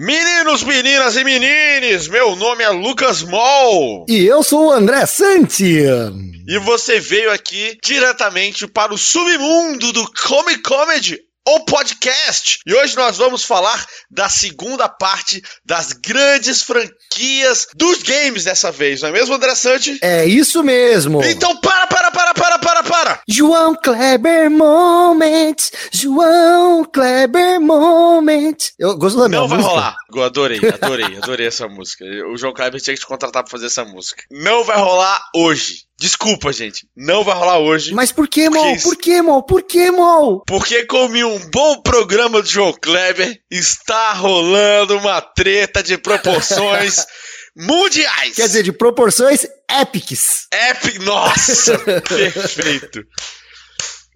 Meninos, meninas e menines, meu nome é Lucas Mol. E eu sou o André Santi. E você veio aqui diretamente para o submundo do Comic Comedy o podcast. E hoje nós vamos falar da segunda parte das grandes franquias dos games dessa vez, não é mesmo, André Sante? É isso mesmo. Então para, para, para, para, para, para. João Kleber Moment, João Kleber Moment. Eu gosto da minha Não música. vai rolar. Eu adorei, adorei, adorei essa música. O João Kleber tinha que te contratar pra fazer essa música. Não vai rolar hoje. Desculpa, gente. Não vai rolar hoje. Mas por que, Mol? Por que, Mol? Por que, Mol? Porque como em um bom programa do João Kleber, está rolando uma treta de proporções mundiais. Quer dizer, de proporções épicas. Epic, nossa, perfeito.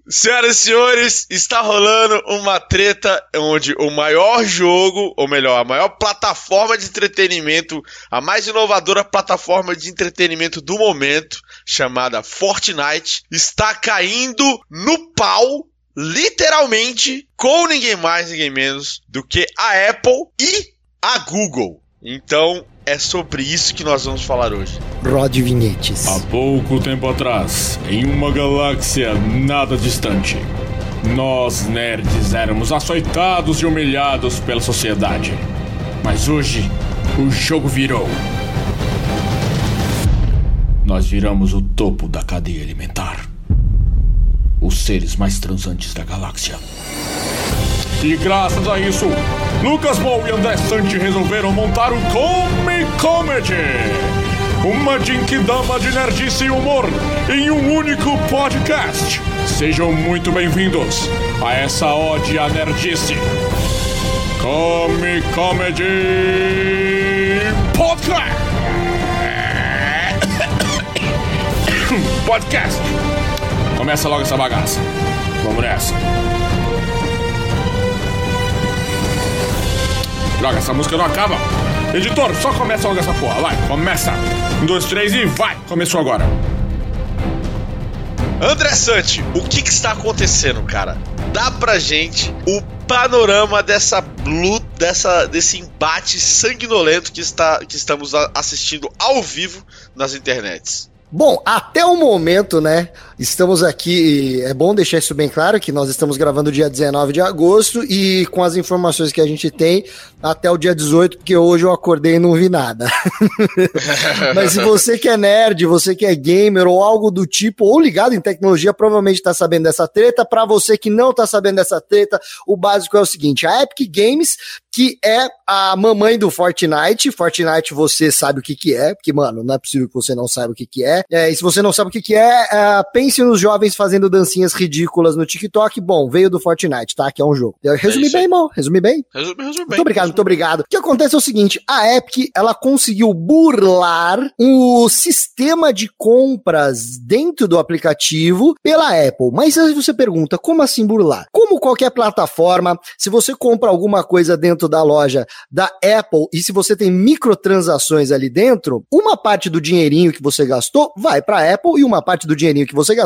Senhoras e senhores, está rolando uma treta onde o maior jogo, ou melhor, a maior plataforma de entretenimento, a mais inovadora plataforma de entretenimento do momento, chamada Fortnite, está caindo no pau, literalmente, com ninguém mais, ninguém menos do que a Apple e a Google. Então, é sobre isso que nós vamos falar hoje. Rod Vinhetes. Há pouco tempo atrás, em uma galáxia nada distante, nós nerds éramos açoitados e humilhados pela sociedade. Mas hoje, o jogo virou. Nós viramos o topo da cadeia alimentar. Os seres mais transantes da galáxia. E graças a isso, Lucas Mou e André Sante resolveram montar o Comic Comedy. Uma Jinkidama de nerdice e humor em um único podcast. Sejam muito bem-vindos a essa ode à nerdice. Comic Comedy Podcast. Podcast. Começa logo essa bagaça. Vamos nessa. Droga, essa música não acaba. Editor, só começa logo essa porra. Vai, começa. Um, dois, três e vai. Começou agora. André Sante, o que, que está acontecendo, cara? Dá pra gente o panorama dessa luta, dessa, desse embate sanguinolento que, está, que estamos assistindo ao vivo nas internets. Bom, até o momento, né? Estamos aqui. É bom deixar isso bem claro que nós estamos gravando dia 19 de agosto e com as informações que a gente tem até o dia 18, porque hoje eu acordei e não vi nada. Mas se você que é nerd, você que é gamer ou algo do tipo, ou ligado em tecnologia, provavelmente está sabendo dessa treta. Para você que não está sabendo dessa treta, o básico é o seguinte: a Epic Games, que é a mamãe do Fortnite, Fortnite você sabe o que que é, porque, mano, não é possível que você não saiba o que que é. É, e se você não sabe o que que é, é, pense nos jovens fazendo dancinhas ridículas no TikTok. Bom, veio do Fortnite, tá? Que é um jogo. Eu resumi isso aí. bem, irmão. Resumi bem. Resume, resume bem. Muito obrigado, muito obrigado. O que acontece é o seguinte, a Epic, ela conseguiu burlar o sistema de compras dentro do aplicativo pela Apple. Mas aí você pergunta, como assim burlar? Como qualquer plataforma, se você compra alguma coisa dentro da loja da Apple e se você tem microtransações ali dentro, uma parte do dinheirinho que você gastou vai para Apple e uma parte do dinheirinho que você gastou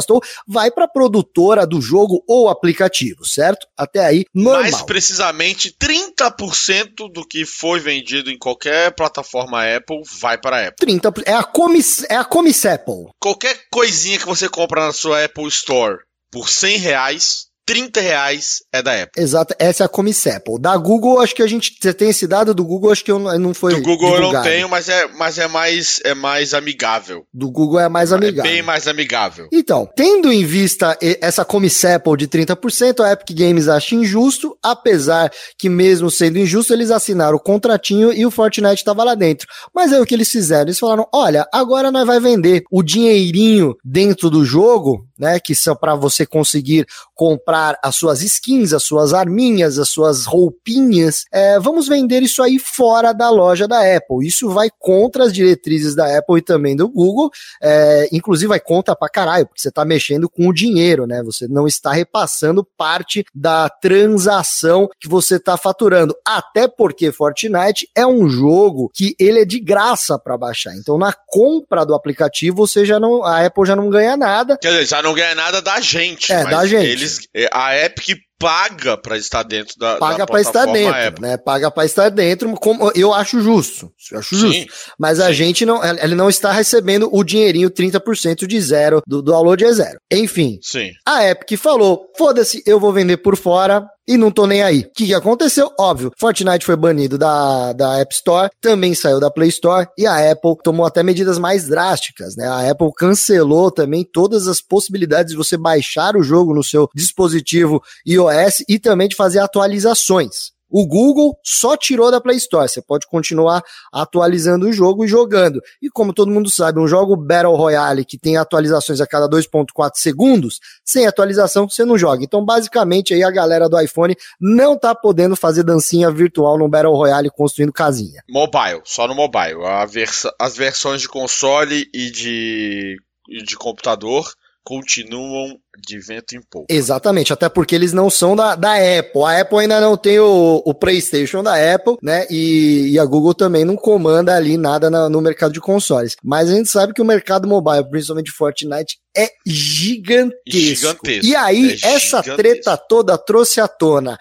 vai para a produtora do jogo ou aplicativo, certo? Até aí, normal. Mais precisamente, 30% do que foi vendido em qualquer plataforma Apple vai para a Apple. 30, é a comis, é a comis Apple. Qualquer coisinha que você compra na sua Apple Store por 100 reais, 30 reais é da Apple. Exato, essa é a comis Apple. Da Google, acho que a gente você tem esse dado do Google, acho que eu não, não foi Do Google eu não divulgado. tenho, mas é, mas é mais é mais amigável. Do Google é mais É amigável. bem mais amigável. Então, tendo em vista essa comis Apple de 30%, a Epic Games acha injusto, apesar que mesmo sendo injusto, eles assinaram o contratinho e o Fortnite estava lá dentro. Mas aí o que eles fizeram? Eles falaram, olha, agora nós vai vender o dinheirinho dentro do jogo, né, que são para você conseguir comprar as suas skins, as suas arminhas, as suas roupinhas, é, vamos vender isso aí fora da loja da Apple. Isso vai contra as diretrizes da Apple e também do Google, é, inclusive vai contra pra caralho, porque você tá mexendo com o dinheiro, né? Você não está repassando parte da transação que você tá faturando. Até porque Fortnite é um jogo que ele é de graça para baixar. Então, na compra do aplicativo, você já não, a Apple já não ganha nada. Quer dizer, já não ganha nada da gente. É, mas da gente. Eles, é, a Epic paga para estar dentro da paga para estar dentro, Apple. né? Paga para estar dentro, como eu acho justo. Eu acho sim, justo. Mas a gente não, ele não está recebendo o dinheirinho 30% de zero do, do download é zero. Enfim. Sim. A Epic falou: "Foda-se, eu vou vender por fora e não tô nem aí. O que, que aconteceu? Óbvio, Fortnite foi banido da, da App Store, também saiu da Play Store e a Apple tomou até medidas mais drásticas, né? A Apple cancelou também todas as possibilidades de você baixar o jogo no seu dispositivo iOS e também de fazer atualizações. O Google só tirou da Play Store. Você pode continuar atualizando o jogo e jogando. E como todo mundo sabe, um jogo Battle Royale que tem atualizações a cada 2.4 segundos, sem atualização você não joga. Então, basicamente, aí a galera do iPhone não tá podendo fazer dancinha virtual no Battle Royale construindo casinha. Mobile, só no mobile. Vers as versões de console e de, e de computador continuam de vento em pouco. Exatamente, até porque eles não são da, da Apple. A Apple ainda não tem o, o PlayStation da Apple, né? E, e, a Google também não comanda ali nada na, no mercado de consoles. Mas a gente sabe que o mercado mobile, principalmente Fortnite, é gigantesco. gigantesco. E aí, é essa gigantesco. treta toda trouxe à tona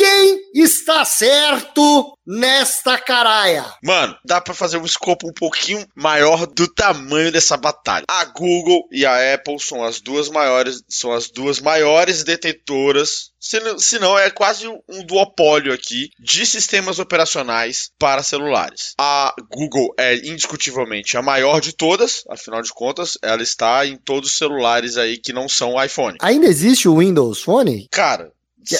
quem está certo nesta caraia? Mano, dá para fazer um escopo um pouquinho maior do tamanho dessa batalha. A Google e a Apple são as duas maiores, são as duas maiores detentoras, se não, é quase um duopólio aqui de sistemas operacionais para celulares. A Google é indiscutivelmente a maior de todas, afinal de contas, ela está em todos os celulares aí que não são iPhone. Ainda existe o Windows Phone? Cara,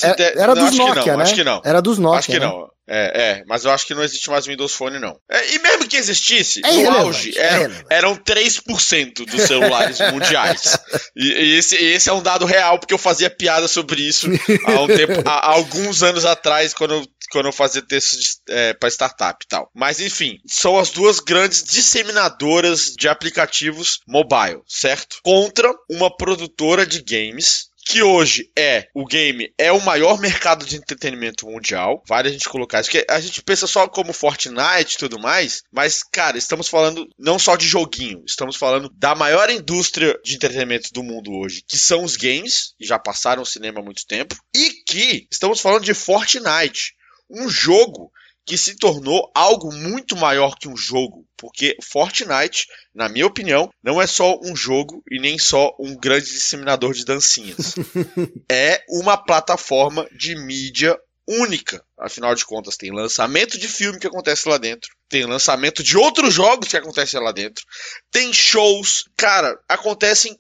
é, era dos Nokia, né? Acho que não. Era dos Nokia. Acho que né? não. É, é, mas eu acho que não existe mais Windows Phone, não. É, e mesmo que existisse, é no auge, é, eram 3% dos celulares mundiais. E, e, esse, esse é um dado real, porque eu fazia piada sobre isso há, um tempo, há, há alguns anos atrás, quando eu quando eu fazia textos é, para startup e tal. Mas enfim, são as duas grandes disseminadoras de aplicativos mobile, certo? Contra uma produtora de games que hoje é o game é o maior mercado de entretenimento mundial. Vale a gente colocar isso, que a gente pensa só como Fortnite e tudo mais, mas cara, estamos falando não só de joguinho, estamos falando da maior indústria de entretenimento do mundo hoje, que são os games, e já passaram o cinema há muito tempo, e que estamos falando de Fortnite, um jogo que se tornou algo muito maior que um jogo, porque Fortnite, na minha opinião, não é só um jogo e nem só um grande disseminador de dancinhas. é uma plataforma de mídia única. Afinal de contas, tem lançamento de filme que acontece lá dentro, tem lançamento de outros jogos que acontecem lá dentro, tem shows, cara, acontecem,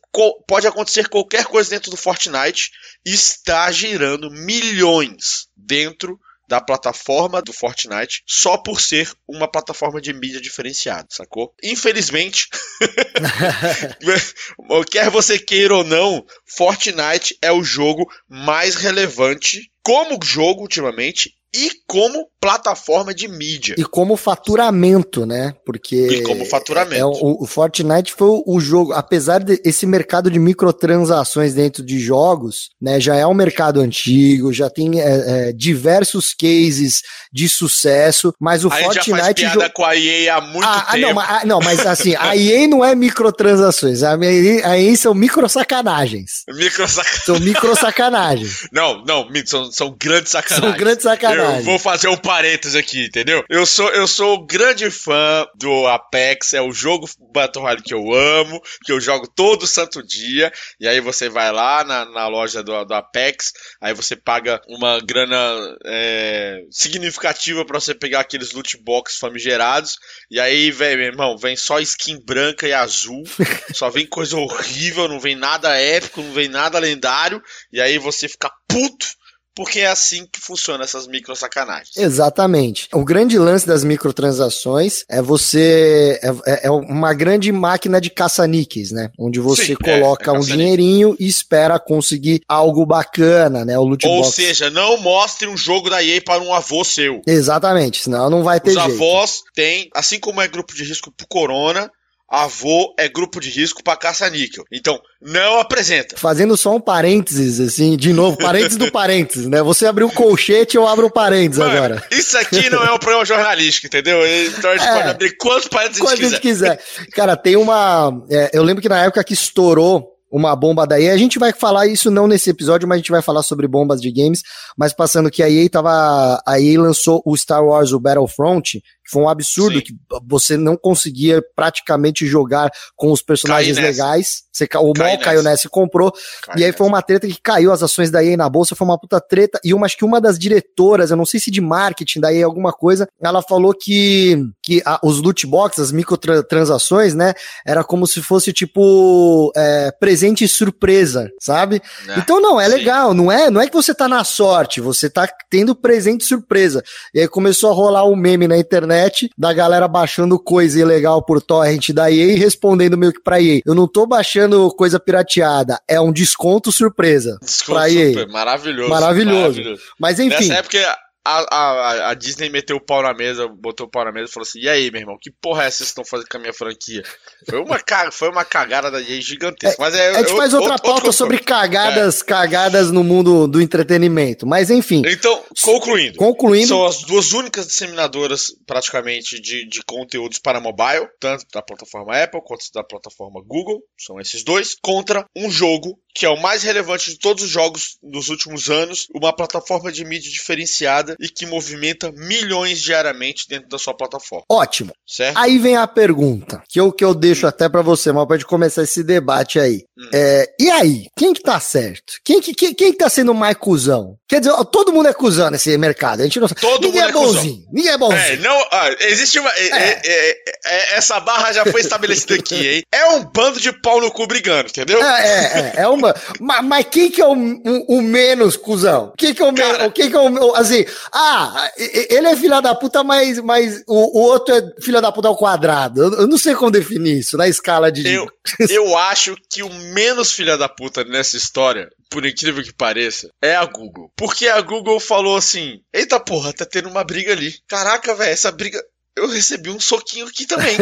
pode acontecer qualquer coisa dentro do Fortnite, está girando milhões dentro da plataforma do Fortnite só por ser uma plataforma de mídia diferenciada, sacou? Infelizmente, quer você queira ou não, Fortnite é o jogo mais relevante como jogo ultimamente e como plataforma de mídia. E como faturamento, né? Porque. E como faturamento. É, o, o, Fortnite foi o, o jogo, apesar desse mercado de microtransações dentro de jogos, né? Já é um mercado antigo, já tem é, é, diversos cases de sucesso, mas o a Fortnite. Já faz piada com a EA há muito ah, tempo. Ah, não, mas, não, mas assim, a EA não é microtransações, a EA, a EA são microsacanagens. Microsacanagens. São microsacanagens. não, não, são, são grandes sacanagens. São grandes sacanagens. Eu vou fazer um parênteses aqui, entendeu? Eu sou, eu sou grande fã do Apex, é o jogo Battle Royale que eu amo, que eu jogo todo santo dia, e aí você vai lá na, na loja do, do Apex, aí você paga uma grana é, significativa para você pegar aqueles loot box famigerados, e aí, vem, meu irmão, vem só skin branca e azul, só vem coisa horrível, não vem nada épico, não vem nada lendário, e aí você fica puto porque é assim que funciona essas micro sacanagens. Exatamente. O grande lance das microtransações é você é, é, é uma grande máquina de caça-níqueis, né? Onde você Sim, é, coloca é, um dinheirinho e espera conseguir algo bacana, né? O loot Ou box. seja, não mostre um jogo da EA para um avô seu. Exatamente, senão não vai ter Os jeito. Os avós têm, assim como é grupo de risco pro corona, avô é grupo de risco para caça-níquel. Então, não apresenta. Fazendo só um parênteses, assim, de novo, parênteses do parênteses, né? Você abriu o colchete, eu abro o parênteses Mano, agora. Isso aqui não é um programa jornalístico, entendeu? Então a gente é, pode abrir quantos parênteses a gente quiser. quiser. Cara, tem uma. É, eu lembro que na época que estourou uma bomba da EA. A gente vai falar isso não nesse episódio, mas a gente vai falar sobre bombas de games. Mas passando que a EA tava. A EA lançou o Star Wars, o Battlefront, foi um absurdo Sim. que você não conseguia praticamente jogar com os personagens legais. Você, o Mol caiu nessa e comprou. Cai e aí nessa. foi uma treta que caiu as ações da EA na bolsa, foi uma puta treta. E uma, acho que uma das diretoras, eu não sei se de marketing da EA alguma coisa, ela falou que, que a, os loot boxes, as microtransações, né, era como se fosse tipo é, presente surpresa, sabe? É. Então não, é Sim. legal, não é, não é que você tá na sorte, você tá tendo presente surpresa. E aí começou a rolar um meme na internet internet, da galera baixando coisa ilegal por torrent da EA e respondendo meio que pra EA. Eu não tô baixando coisa pirateada, é um desconto surpresa desconto pra EA. Super, maravilhoso, maravilhoso. Maravilhoso. Mas enfim. Nessa época a, a, a, Disney meteu o pau na mesa, botou o pau na mesa e falou assim: E aí, meu irmão, que porra é essa que vocês estão fazendo com a minha franquia? Foi uma, foi uma cagada da EA gigantesca. É, mas é, a gente faz outra outro, pauta outro sobre cagadas, é. cagadas no mundo do entretenimento. Mas enfim. Então, concluindo. Concluindo. São as duas únicas disseminadoras, praticamente, de, de conteúdos para mobile, tanto da plataforma Apple quanto da plataforma Google. São esses dois, contra um jogo que é o mais relevante de todos os jogos dos últimos anos, uma plataforma de mídia diferenciada e que movimenta milhões diariamente dentro da sua plataforma. Ótimo. Certo? Aí vem a pergunta, que eu, que eu deixo até para você, mas pode começar esse debate aí. Hum. É, e aí, quem que tá certo? Quem que, quem, quem que tá sendo mais cuzão? Quer dizer, todo mundo é cuzão nesse mercado, a gente não sabe. Todo Ninguém mundo é, é bonzinho. Ninguém é bonzinho. É, não, ah, existe uma... É. É, é, essa barra já foi estabelecida aqui, hein? É um bando de pau no cu brigando, entendeu? É, é, é. é uma, mas, mas quem que é o, o, o menos cuzão? Quem que é o menos... Quem que é o... Assim, ah, ele é filha da puta, mas, mas o, o outro é filha da puta ao quadrado. Eu, eu, não sei como definir isso na escala de. Eu, eu acho que o menos filha da puta nessa história, por incrível que pareça, é a Google. Porque a Google falou assim: Eita porra, tá tendo uma briga ali. Caraca, velho, essa briga eu recebi um soquinho aqui também.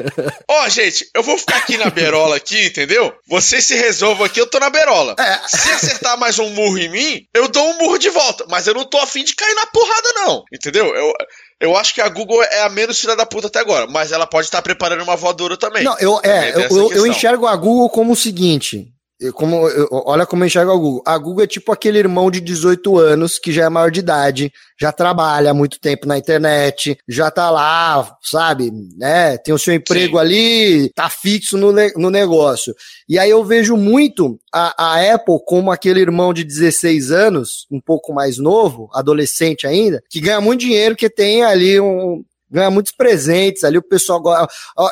Ó, oh, gente, eu vou ficar aqui na berola aqui, entendeu? Vocês se resolvam aqui, eu tô na berola. É. Se acertar mais um murro em mim, eu dou um murro de volta. Mas eu não tô afim de cair na porrada, não. Entendeu? Eu, eu acho que a Google é a menos filha da puta até agora, mas ela pode estar preparando uma voadora também. Não, eu, é, eu, eu, eu enxergo a Google como o seguinte: como, olha como eu enxergo a Google. A Google é tipo aquele irmão de 18 anos que já é maior de idade, já trabalha há muito tempo na internet, já tá lá, sabe, né? Tem o seu emprego Sim. ali, tá fixo no, no negócio. E aí eu vejo muito a, a Apple como aquele irmão de 16 anos, um pouco mais novo, adolescente ainda, que ganha muito dinheiro, que tem ali um, ganha muitos presentes ali, o pessoal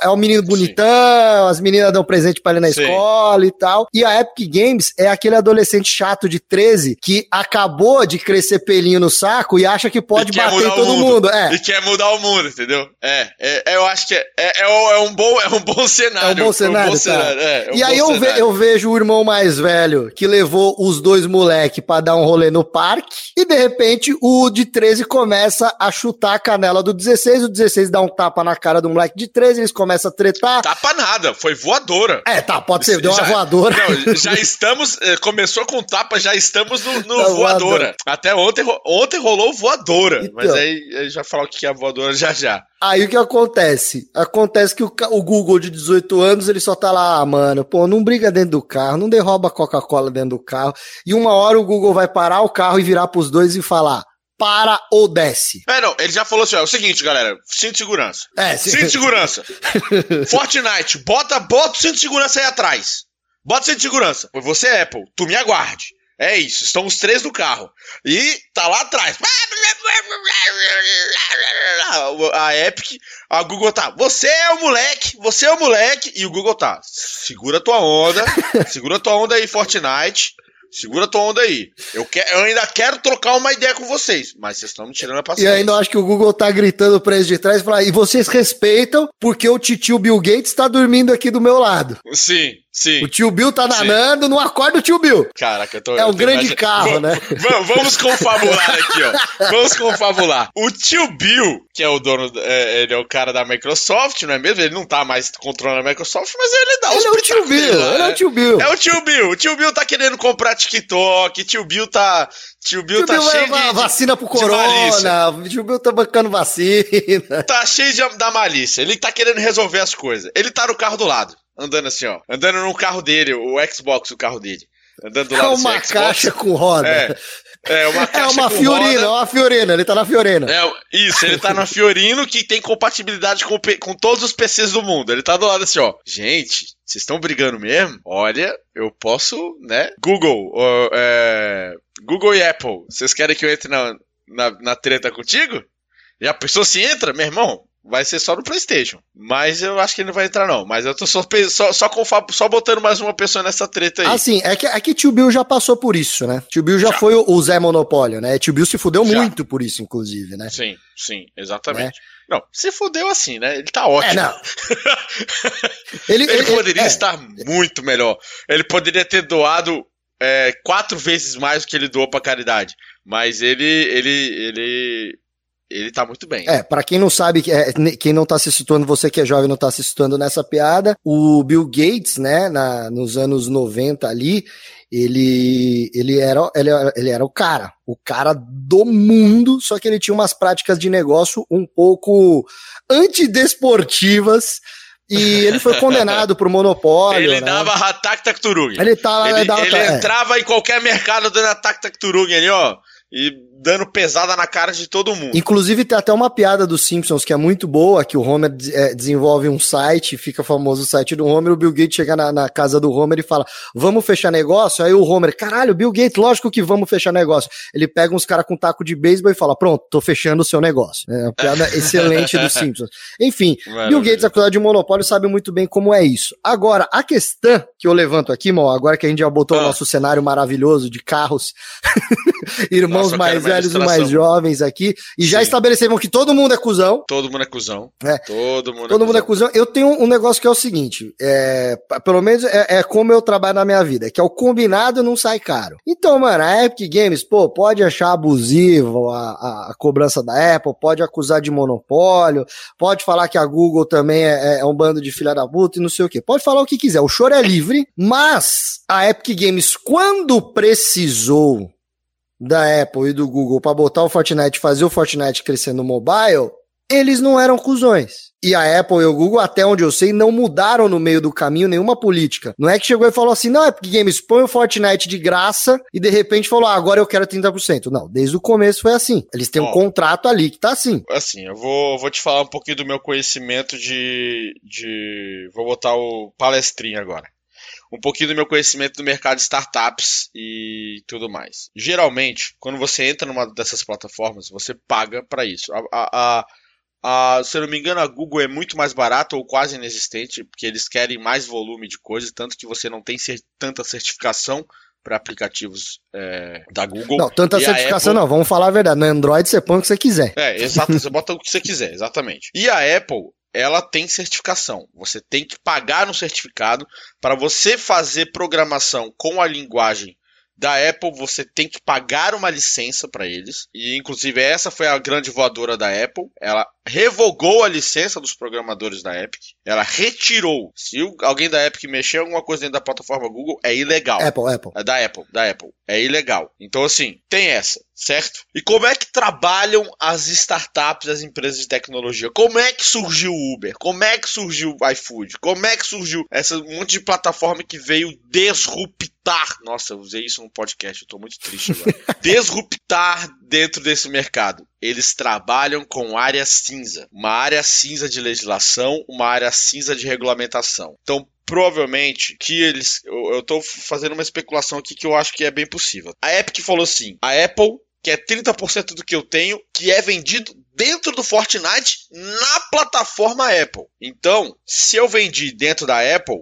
é o menino bonitão, Sim. as meninas dão presente para ele na Sim. escola e tal. E a Epic Games é aquele adolescente chato de 13 que acabou de crescer pelinho no saco e acha que pode bater em todo mundo. mundo. É. E quer mudar o mundo, entendeu? É, é, é eu acho que é, é, é, um bom, é um bom cenário. É um bom cenário, um bom tá. cenário é, um E aí eu, ve, eu vejo o irmão mais velho que levou os dois moleque para dar um rolê no parque e de repente o de 13 começa a chutar a canela do 16, o 16 dá um tapa na cara do moleque de 13, eles começam a tretar. Tapa nada, foi voadora. É, tá, pode ser, deu já, uma voadora. Não, já estamos, eh, começou com tapa, já estamos no, no voadora. voadora. Até ontem, ontem rolou voadora, então, mas aí já falar o que é a voadora já já. Aí o que acontece? Acontece que o, o, Google de 18 anos, ele só tá lá, ah, mano, pô, não briga dentro do carro, não derroba Coca-Cola dentro do carro. E uma hora o Google vai parar o carro e virar pros dois e falar: para ou desce. É, não, ele já falou assim, ó, é o seguinte, galera, cinto de segurança. É, sim. Cinto de segurança. Fortnite, bota, bota o cinto de segurança aí atrás. Bota o cinto de segurança. Você, Apple, tu me aguarde. É isso, estão os três no carro. E tá lá atrás. A Epic, a Google tá. Você é o moleque, você é o moleque. E o Google tá. Segura tua onda, segura tua onda aí, Fortnite. Segura tua onda aí. Eu, que, eu ainda quero trocar uma ideia com vocês, mas vocês estão me tirando a paciência. E ainda acho que o Google tá gritando pra eles de trás e falar, e vocês respeitam porque o titio Bill Gates tá dormindo aqui do meu lado. Sim, Sim. O tio Bill tá danando, não acorda o tio Bill. Caraca, eu tô. É um grande mais... carro, né? Vamos confabular aqui, ó. Vamos confabular. O tio Bill, que é o dono, é, ele é o cara da Microsoft, não é mesmo? Ele não tá mais controlando a Microsoft, mas ele dá os Ele é o tio Bill, lá, ele é o tio Bill. É o tio Bill. O tio Bill tá querendo comprar TikTok, tio Bill tá. Tio Bill tio tá Bill cheio de. Vacina pro corona. O tio Bill tá bancando vacina. Tá cheio de, da malícia. Ele tá querendo resolver as coisas. Ele tá no carro do lado. Andando assim, ó. Andando no carro dele, o Xbox, o carro dele. Andando do É lado uma assim, caixa Xbox. com roda. É, é uma É caixa uma com Fiorino, roda. é uma Fiorino, ele tá na Fiorino. É, isso, ele tá na Fiorino que tem compatibilidade com, com todos os PCs do mundo. Ele tá do lado assim, ó. Gente, vocês estão brigando mesmo? Olha, eu posso, né? Google, é, Google e Apple, vocês querem que eu entre na, na, na treta contigo? E a pessoa se entra, meu irmão, vai ser só no PlayStation. Mas eu acho que ele não vai entrar, não. Mas eu tô só, só, só, só botando mais uma pessoa nessa treta aí. Assim, é que, é que Tio Bill já passou por isso, né? Tio Bill já, Já. foi o, o Zé Monopólio, né? Tio Bill se fudeu Já. muito por isso, inclusive, né? Sim, sim, exatamente. Não, se fudeu assim, né? Ele tá ótimo. É, não. Ele, Ele poderia é, estar muito melhor. Ele poderia ter doado é, quatro vezes mais do que ele doou pra caridade. Mas ele, ele, ele, ele tá muito bem. É, pra quem não sabe, é, quem não tá se situando, você que é jovem não tá se situando nessa piada, o Bill Gates, né, na, nos anos 90 ali, ele, ele, era, ele, era, ele era o cara, o cara do mundo, só que ele tinha umas práticas de negócio um pouco antidesportivas, e ele foi condenado por monopólio. ele né? dava ataque tacturug. Ele tava Ele, dava- ele é. entrava em qualquer mercado dando ataque tacturug ali, ó. E dando pesada na cara de todo mundo. Inclusive tem até uma piada dos Simpsons que é muito boa, que o Homer eh, desenvolve um site, fica famoso o site do Homer, o Bill Gates chega na, na casa do Homer e fala, vamos fechar negócio? Aí o Homer, caralho, Bill Gates, lógico que vamos fechar negócio. Ele pega uns caras com taco de beisebol e fala, pronto, tô fechando o seu negócio. É uma piada excelente dos Simpsons. Enfim, Bill Maravilha. Gates, acusado de monopólio, sabe muito bem como é isso. Agora, a questão que eu levanto aqui, mal, agora que a gente já botou o Ah. nosso cenário maravilhoso de carros, irmãos Nossa, mais velhos e mais jovens aqui, e já Sim. estabelecemos que todo mundo é cuzão. Todo mundo é cuzão. É. Todo mundo Todo mundo é cuzão. cuzão. Eu tenho um negócio que é o seguinte: é, pelo menos é, é como eu trabalho na minha vida, que é o combinado não sai caro. Então, mano, a Epic Games, pô, pode achar abusivo a, a- a cobrança da Apple, pode acusar de monopólio, pode falar que a Google também é, é um bando de filha da puta e não sei o quê. Pode falar o que quiser, o choro é livre, mas a Epic Games, quando precisou da Apple e do Google para botar o Fortnite, fazer o Fortnite crescer no mobile, eles não eram cuzões. E a Apple e o Google, até onde eu sei, não mudaram no meio do caminho nenhuma política. Não é que chegou e falou assim, não, Epic Games, põe o Fortnite de graça e de repente falou, ah, agora eu quero 30%. Não, desde o começo foi assim. Eles têm um Ó. contrato ali que tá assim. Assim, eu vou, vou te falar um pouquinho do meu conhecimento de. de vou botar o palestrinho agora. Um pouquinho do meu conhecimento do mercado de startups e tudo mais. Geralmente, quando você entra numa dessas plataformas, você paga para isso. A, a, a, se eu não me engano, a Google é muito mais barata ou quase inexistente, porque eles querem mais volume de coisas, tanto que você não tem cer- tanta certificação para aplicativos é, da Google. Não, tanta certificação Apple- não, vamos falar a verdade. No Android você põe o que você quiser. é, exato, você bota o que você quiser, exatamente. E a Apple, ela tem certificação. Você tem que pagar no certificado para você fazer programação com a linguagem da Apple, você tem que pagar uma licença para eles. E inclusive essa foi a grande voadora da Apple. Ela revogou a licença dos programadores da Epic. Ela retirou. Se alguém da Epic mexer alguma coisa dentro da plataforma Google, é ilegal. Apple, Apple. É da Apple, da Apple. É ilegal. Então, assim, tem essa, certo? E como é que trabalham as startups, as empresas de tecnologia? Como é que surgiu o Uber? Como é que surgiu o iFood? Como é que surgiu essa monte de plataforma que veio disruptar? Nossa, eu usei isso no podcast, eu tô muito triste agora. disruptar dentro desse mercado. Eles trabalham com área cinza. Uma área cinza de legislação, uma área cinza de regulamentação. Então, provavelmente que eles. Eu, eu tô fazendo uma especulação aqui que eu acho que é bem possível. A Epic falou assim: a Apple quer 30% do que eu tenho, que é vendido dentro do Fortnite na plataforma Apple. Então, se eu vendi dentro da Apple,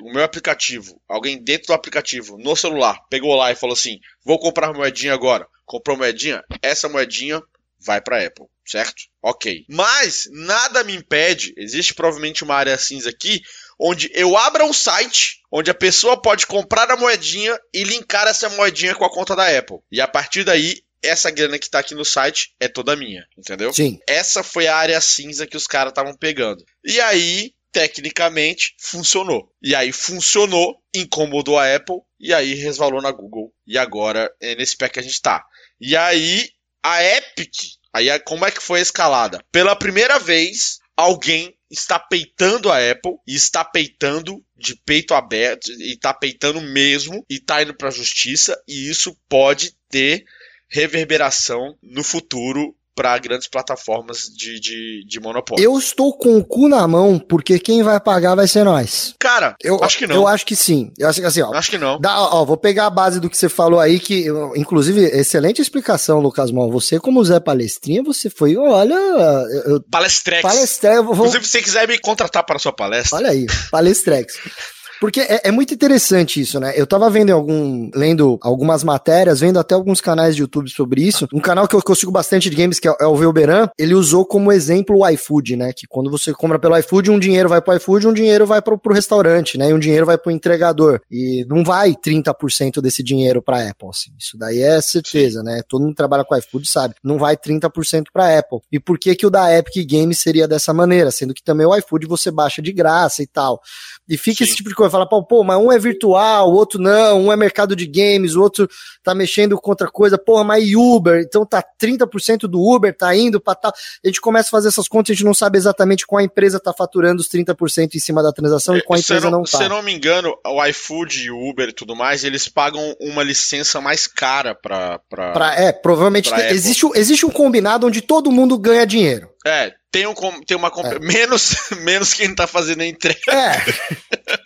o meu aplicativo, alguém dentro do aplicativo, no celular, pegou lá e falou assim: vou comprar moedinha agora. Comprou moedinha, essa moedinha vai para Apple, certo? Ok. Mas nada me impede, existe provavelmente uma área cinza aqui, onde eu abra um site onde a pessoa pode comprar a moedinha e linkar essa moedinha com a conta da Apple. E a partir daí, essa grana que tá aqui no site é toda minha, entendeu? Sim. Essa foi a área cinza que os caras estavam pegando. E aí, tecnicamente, funcionou. E aí funcionou, incomodou a Apple, e aí resvalou na Google. E agora é nesse pé que a gente tá. E aí, a Epic, aí a- como é que foi a escalada? Pela primeira vez, alguém está peitando a Apple e está peitando de peito aberto e está peitando mesmo e está indo para a justiça e isso pode ter reverberação no futuro para grandes plataformas de, de, de monopólio. Eu estou com o cu na mão, porque quem vai pagar vai ser nós. Cara, eu acho que não. Eu acho que sim. Eu acho que assim, ó. Acho que não. Dá, ó, vou pegar a base do que você falou aí, que, inclusive, excelente explicação, Lucas Mal. Você, como Zé Palestrinha, você foi, olha. Eu, Palestrex. Palestrex. Vou... Inclusive, se você quiser me contratar para a sua palestra. Olha aí, Palestrex. Porque é, é, muito interessante isso, né? Eu tava vendo algum, lendo algumas matérias, vendo até alguns canais de YouTube sobre isso. Um canal que eu, consigo bastante de games, que é, é o Velberan, ele usou como exemplo o iFood, né? Que quando você compra pelo iFood, um dinheiro vai pro iFood, um dinheiro vai pro, pro restaurante, né? E um dinheiro vai pro entregador. E não vai 30% desse dinheiro pra Apple, assim. Isso daí é certeza, né? Todo mundo que trabalha com iFood sabe. Não vai 30% pra Apple. E por que que o da Epic Games seria dessa maneira? Sendo que também o iFood você baixa de graça e tal. E fica Sim. esse tipo de coisa. Fala, pô, mas um é virtual, o outro não, um é mercado de games, o outro tá mexendo com outra coisa, porra, mas Uber, então tá 30% do Uber, tá indo pra tal. A gente começa a fazer essas contas, a gente não sabe exatamente qual empresa tá faturando os 30% em cima da transação e qual empresa não, não tá. Se eu não me engano, o iFood, o Uber e tudo mais, eles pagam uma licença mais cara pra. pra, pra é, provavelmente tem, existe, existe um combinado onde todo mundo ganha dinheiro. É, tem, um, tem uma. É. Menos, menos quem tá fazendo a entrega. É.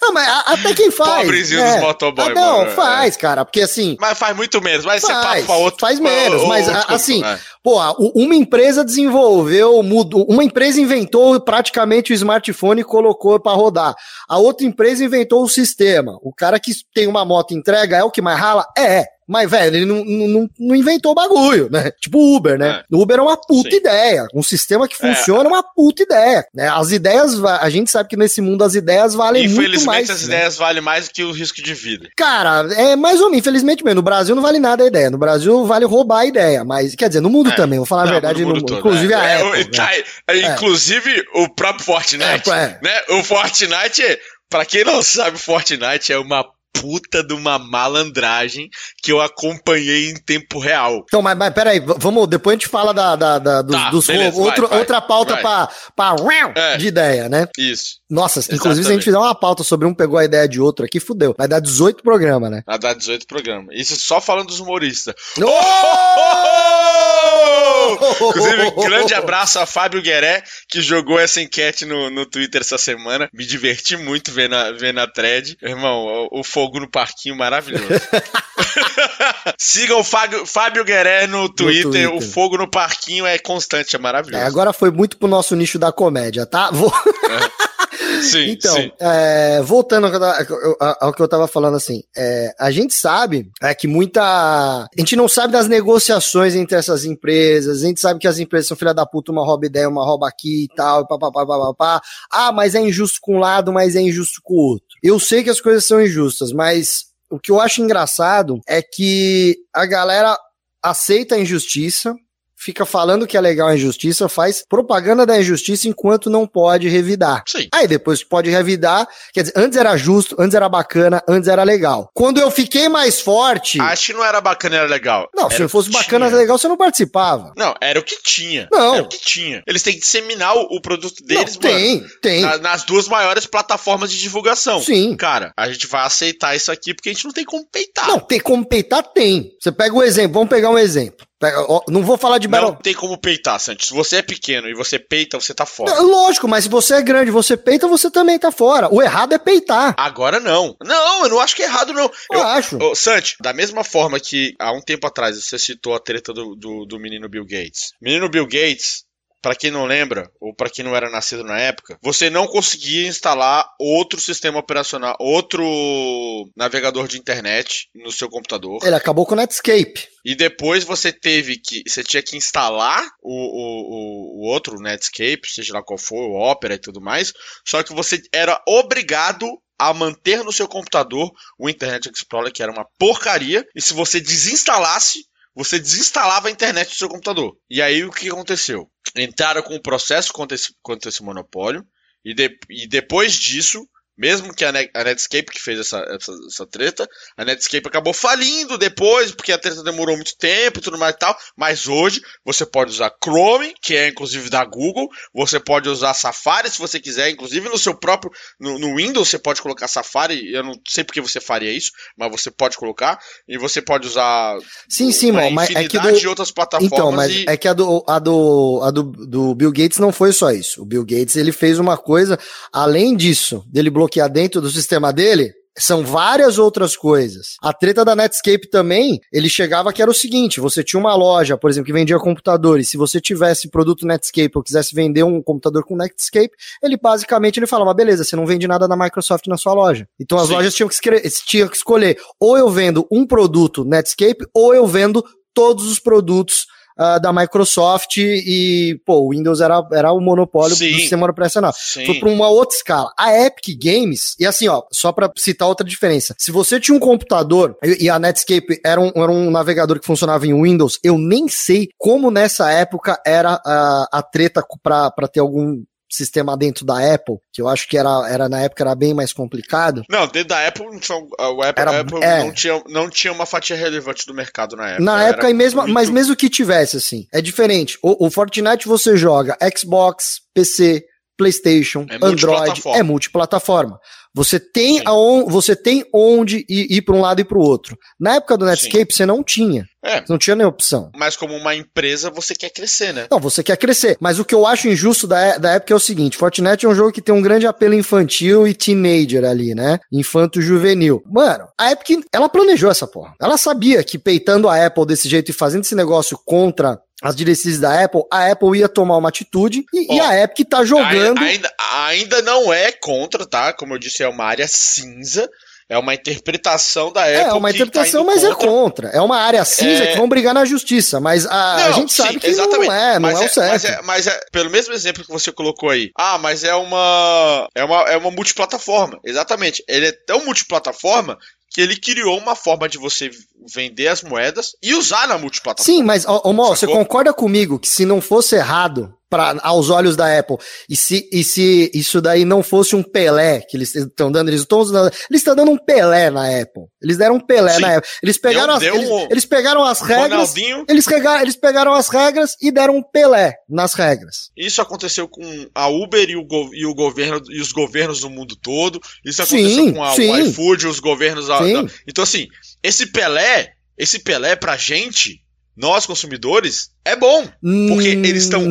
Não, mas até quem faz. Pobrezinho né? dos motoboy. Ah, não, mano, faz, é. cara, porque assim. Mas faz muito menos, vai ser papo pra outro. Faz menos, mas outro, assim, é. pô, uma empresa desenvolveu, mudou, uma empresa inventou praticamente o smartphone e colocou para rodar. A outra empresa inventou o sistema. O cara que tem uma moto entrega é o que mais rala? É. Mas, velho, ele não, não, não inventou o bagulho, né? Tipo Uber, né? É. O Uber é uma puta Sim. ideia. Um sistema que é. funciona é. é uma puta ideia. Né? As ideias, a gente sabe que nesse mundo as ideias valem muito mais. Infelizmente, as né? ideias valem mais do que o risco de vida. Cara, é mais ou menos, infelizmente mesmo. No Brasil não vale nada a ideia. No Brasil vale roubar a ideia. Mas, quer dizer, no mundo é. também, vou falar não, a verdade. No, todo, inclusive a é, Apple. Tá, né? Inclusive o próprio Fortnite. Né? O Fortnite, pra quem não sabe, o Fortnite é uma puta de uma malandragem que eu acompanhei em tempo real. Então, mas, mas peraí, vamos, depois a gente fala da, da, da dos, tá, dos beleza, outro, vai, outra pauta vai. pra, pra é, de ideia, né? Isso. Nossa, Exatamente. inclusive se a gente fizer uma pauta sobre um pegou a ideia de outro aqui, fudeu. Vai dar 18 programas, né? Vai dar 18 programas. Isso só falando dos humoristas. Oh! Oh! Inclusive, grande abraço a Fábio Gueré, que jogou essa enquete no, no Twitter essa semana. Me diverti muito vendo a, vendo a thread. Irmão, o, o fogo no parquinho maravilhoso. Sigam o Fábio, Fábio Gueré no Twitter. no Twitter. O fogo no parquinho é constante, é maravilhoso. É, agora foi muito pro nosso nicho da comédia, tá? Vou... É. Sim, então, sim. É, voltando ao que eu tava falando assim, é, a gente sabe é, que muita. A gente não sabe das negociações entre essas empresas, a gente sabe que as empresas são filha da puta, uma rouba ideia, uma rouba aqui e tal, papapá, papapá. Ah, mas é injusto com um lado, mas é injusto com o outro. Eu sei que as coisas são injustas, mas o que eu acho engraçado é que a galera aceita a injustiça, fica falando que é legal a injustiça, faz propaganda da injustiça enquanto não pode revidar. Sim. Aí depois pode revidar, quer dizer, antes era justo, antes era bacana, antes era legal. Quando eu fiquei mais forte. Acho que não era bacana, era legal. Não, era se fosse bacana, era legal, você não participava. Não, era o que tinha. Não. Era o que tinha. Eles têm que disseminar o, produto deles, não, tem, mano, Tem, na, nas duas maiores plataformas de divulgação. Sim. Cara, a gente vai aceitar isso aqui porque a gente não tem como peitar. Não, tem como peitar, tem. Você pega o um exemplo, vamos pegar um exemplo. Não vou falar de Battle... Não tem como peitar, Santos. Se você é pequeno e você peita, você tá fora. lógico, mas se você é grande você peita, você também tá fora. O errado é peitar. Agora não. Não, eu não acho que é errado, não. Eu, eu acho. Ô, Santos, da mesma forma que há um tempo atrás você citou a treta do, do, do menino Bill Gates. Menino Bill Gates para quem não lembra, ou para quem não era nascido na época, você não conseguia instalar outro sistema operacional, outro navegador de internet no seu computador. Ele acabou com o Netscape. E depois você teve que. Você tinha que instalar o, o, o, outro Netscape, seja lá qual for, o Opera e tudo mais. Só que você era obrigado a manter no seu computador o Internet Explorer, que era uma porcaria. E se você desinstalasse, você desinstalava a internet do seu computador. E aí o que aconteceu? Entraram com o processo contra esse, contra esse monopólio, e, de, e depois disso, Mesmo que a, Net, a Netscape que fez essa, essa, essa, treta, a Netscape acabou falindo depois, porque a treta demorou muito tempo e tudo mais e tal. Mas hoje você pode usar Chrome, que é inclusive da Google, você pode usar Safari se você quiser, inclusive no seu próprio. No, no Windows você pode colocar Safari, eu não sei porque você faria isso, mas você pode colocar. E você pode usar. Sim, sim, uma mas é que do... de outras plataformas. Então, mas e... é que a, do, a, do, a do, do Bill Gates não foi só isso. O Bill Gates ele fez uma coisa, além disso, dele bloquear dentro do sistema dele, são várias outras coisas. A treta da Netscape também, ele chegava que era o seguinte: você tinha uma loja, por exemplo, que vendia computadores. Se você tivesse produto Netscape ou quisesse vender um computador com Netscape, ele basicamente ele falava: beleza, você não vende nada da Microsoft na sua loja. Então as Sim. lojas tinham que, tinham que escolher: ou eu vendo um produto Netscape, ou eu vendo todos os produtos uh, da Microsoft e, pô, o Windows era, era o monopólio Sim. do sistema operacional. Sim. Foi para uma outra escala. A Epic Games, e assim, ó, só para citar outra diferença. Se você tinha um computador e, e a Netscape era um, era um navegador que funcionava em Windows, eu nem sei como nessa época era a, a treta para ter algum sistema dentro da Apple, que eu acho que era, era na época era bem mais complicado. Não, dentro da Apple, o Apple, era, Apple é, não, tinha, não tinha uma fatia relevante do mercado na época. Na época, e mesmo, muito... mas mesmo que tivesse, assim, é diferente. O, o Fortnite você joga Xbox, PC, PlayStation, é Android, é multiplataforma. Você tem, aon, você tem onde ir, ir para um lado e para o outro. Na época do Netscape, Sim. você não tinha. É. Não tinha nem opção. Mas como uma empresa, você quer crescer, né? Não, você quer crescer. Mas o que eu acho injusto da, da época é o seguinte: Fortnite é um jogo que tem um grande apelo infantil e teenager ali, né? Infanto-juvenil. Mano, a Epic, ela planejou essa porra. Ela sabia que peitando a Apple desse jeito e fazendo esse negócio contra as diretrizes da Apple, a Apple ia tomar uma atitude e, oh, e a Epic tá jogando. Ainda, ainda não é contra, tá? Como eu disse, é uma área cinza. É uma interpretação da é, Apple. É uma interpretação, tá mas contra. é contra. É uma área cinza é... que vão brigar na justiça. Mas a, não, a gente sabe sim, que exatamente. não é, não mas é, o certo. Mas é, mas é, pelo mesmo exemplo que você colocou aí. Ah, mas é uma. É uma, é uma multiplataforma. Exatamente. Ele é tão multiplataforma que ele criou uma forma de você vender as moedas e usar na multiplataforma. Sim, mas, ô, ô Mo, você concorda comigo que se não fosse errado para aos olhos da Apple, e se, e se isso daí não fosse um Pelé que eles estão dando, eles estão eles estão dando um Pelé na Apple. Eles deram um Pelé Sim. na Apple. Eles pegaram deu, as, deu eles, eles, pegaram as regras, eles, regaram, eles pegaram as regras e deram um Pelé nas regras. Isso aconteceu com a Uber e o, e o governo e os governos do mundo todo. Isso aconteceu sim, com a, sim. o iFood, os governos. Da, então assim, esse Pelé, esse Pelé pra gente, nós consumidores, é bom. Porque hum, eles estão.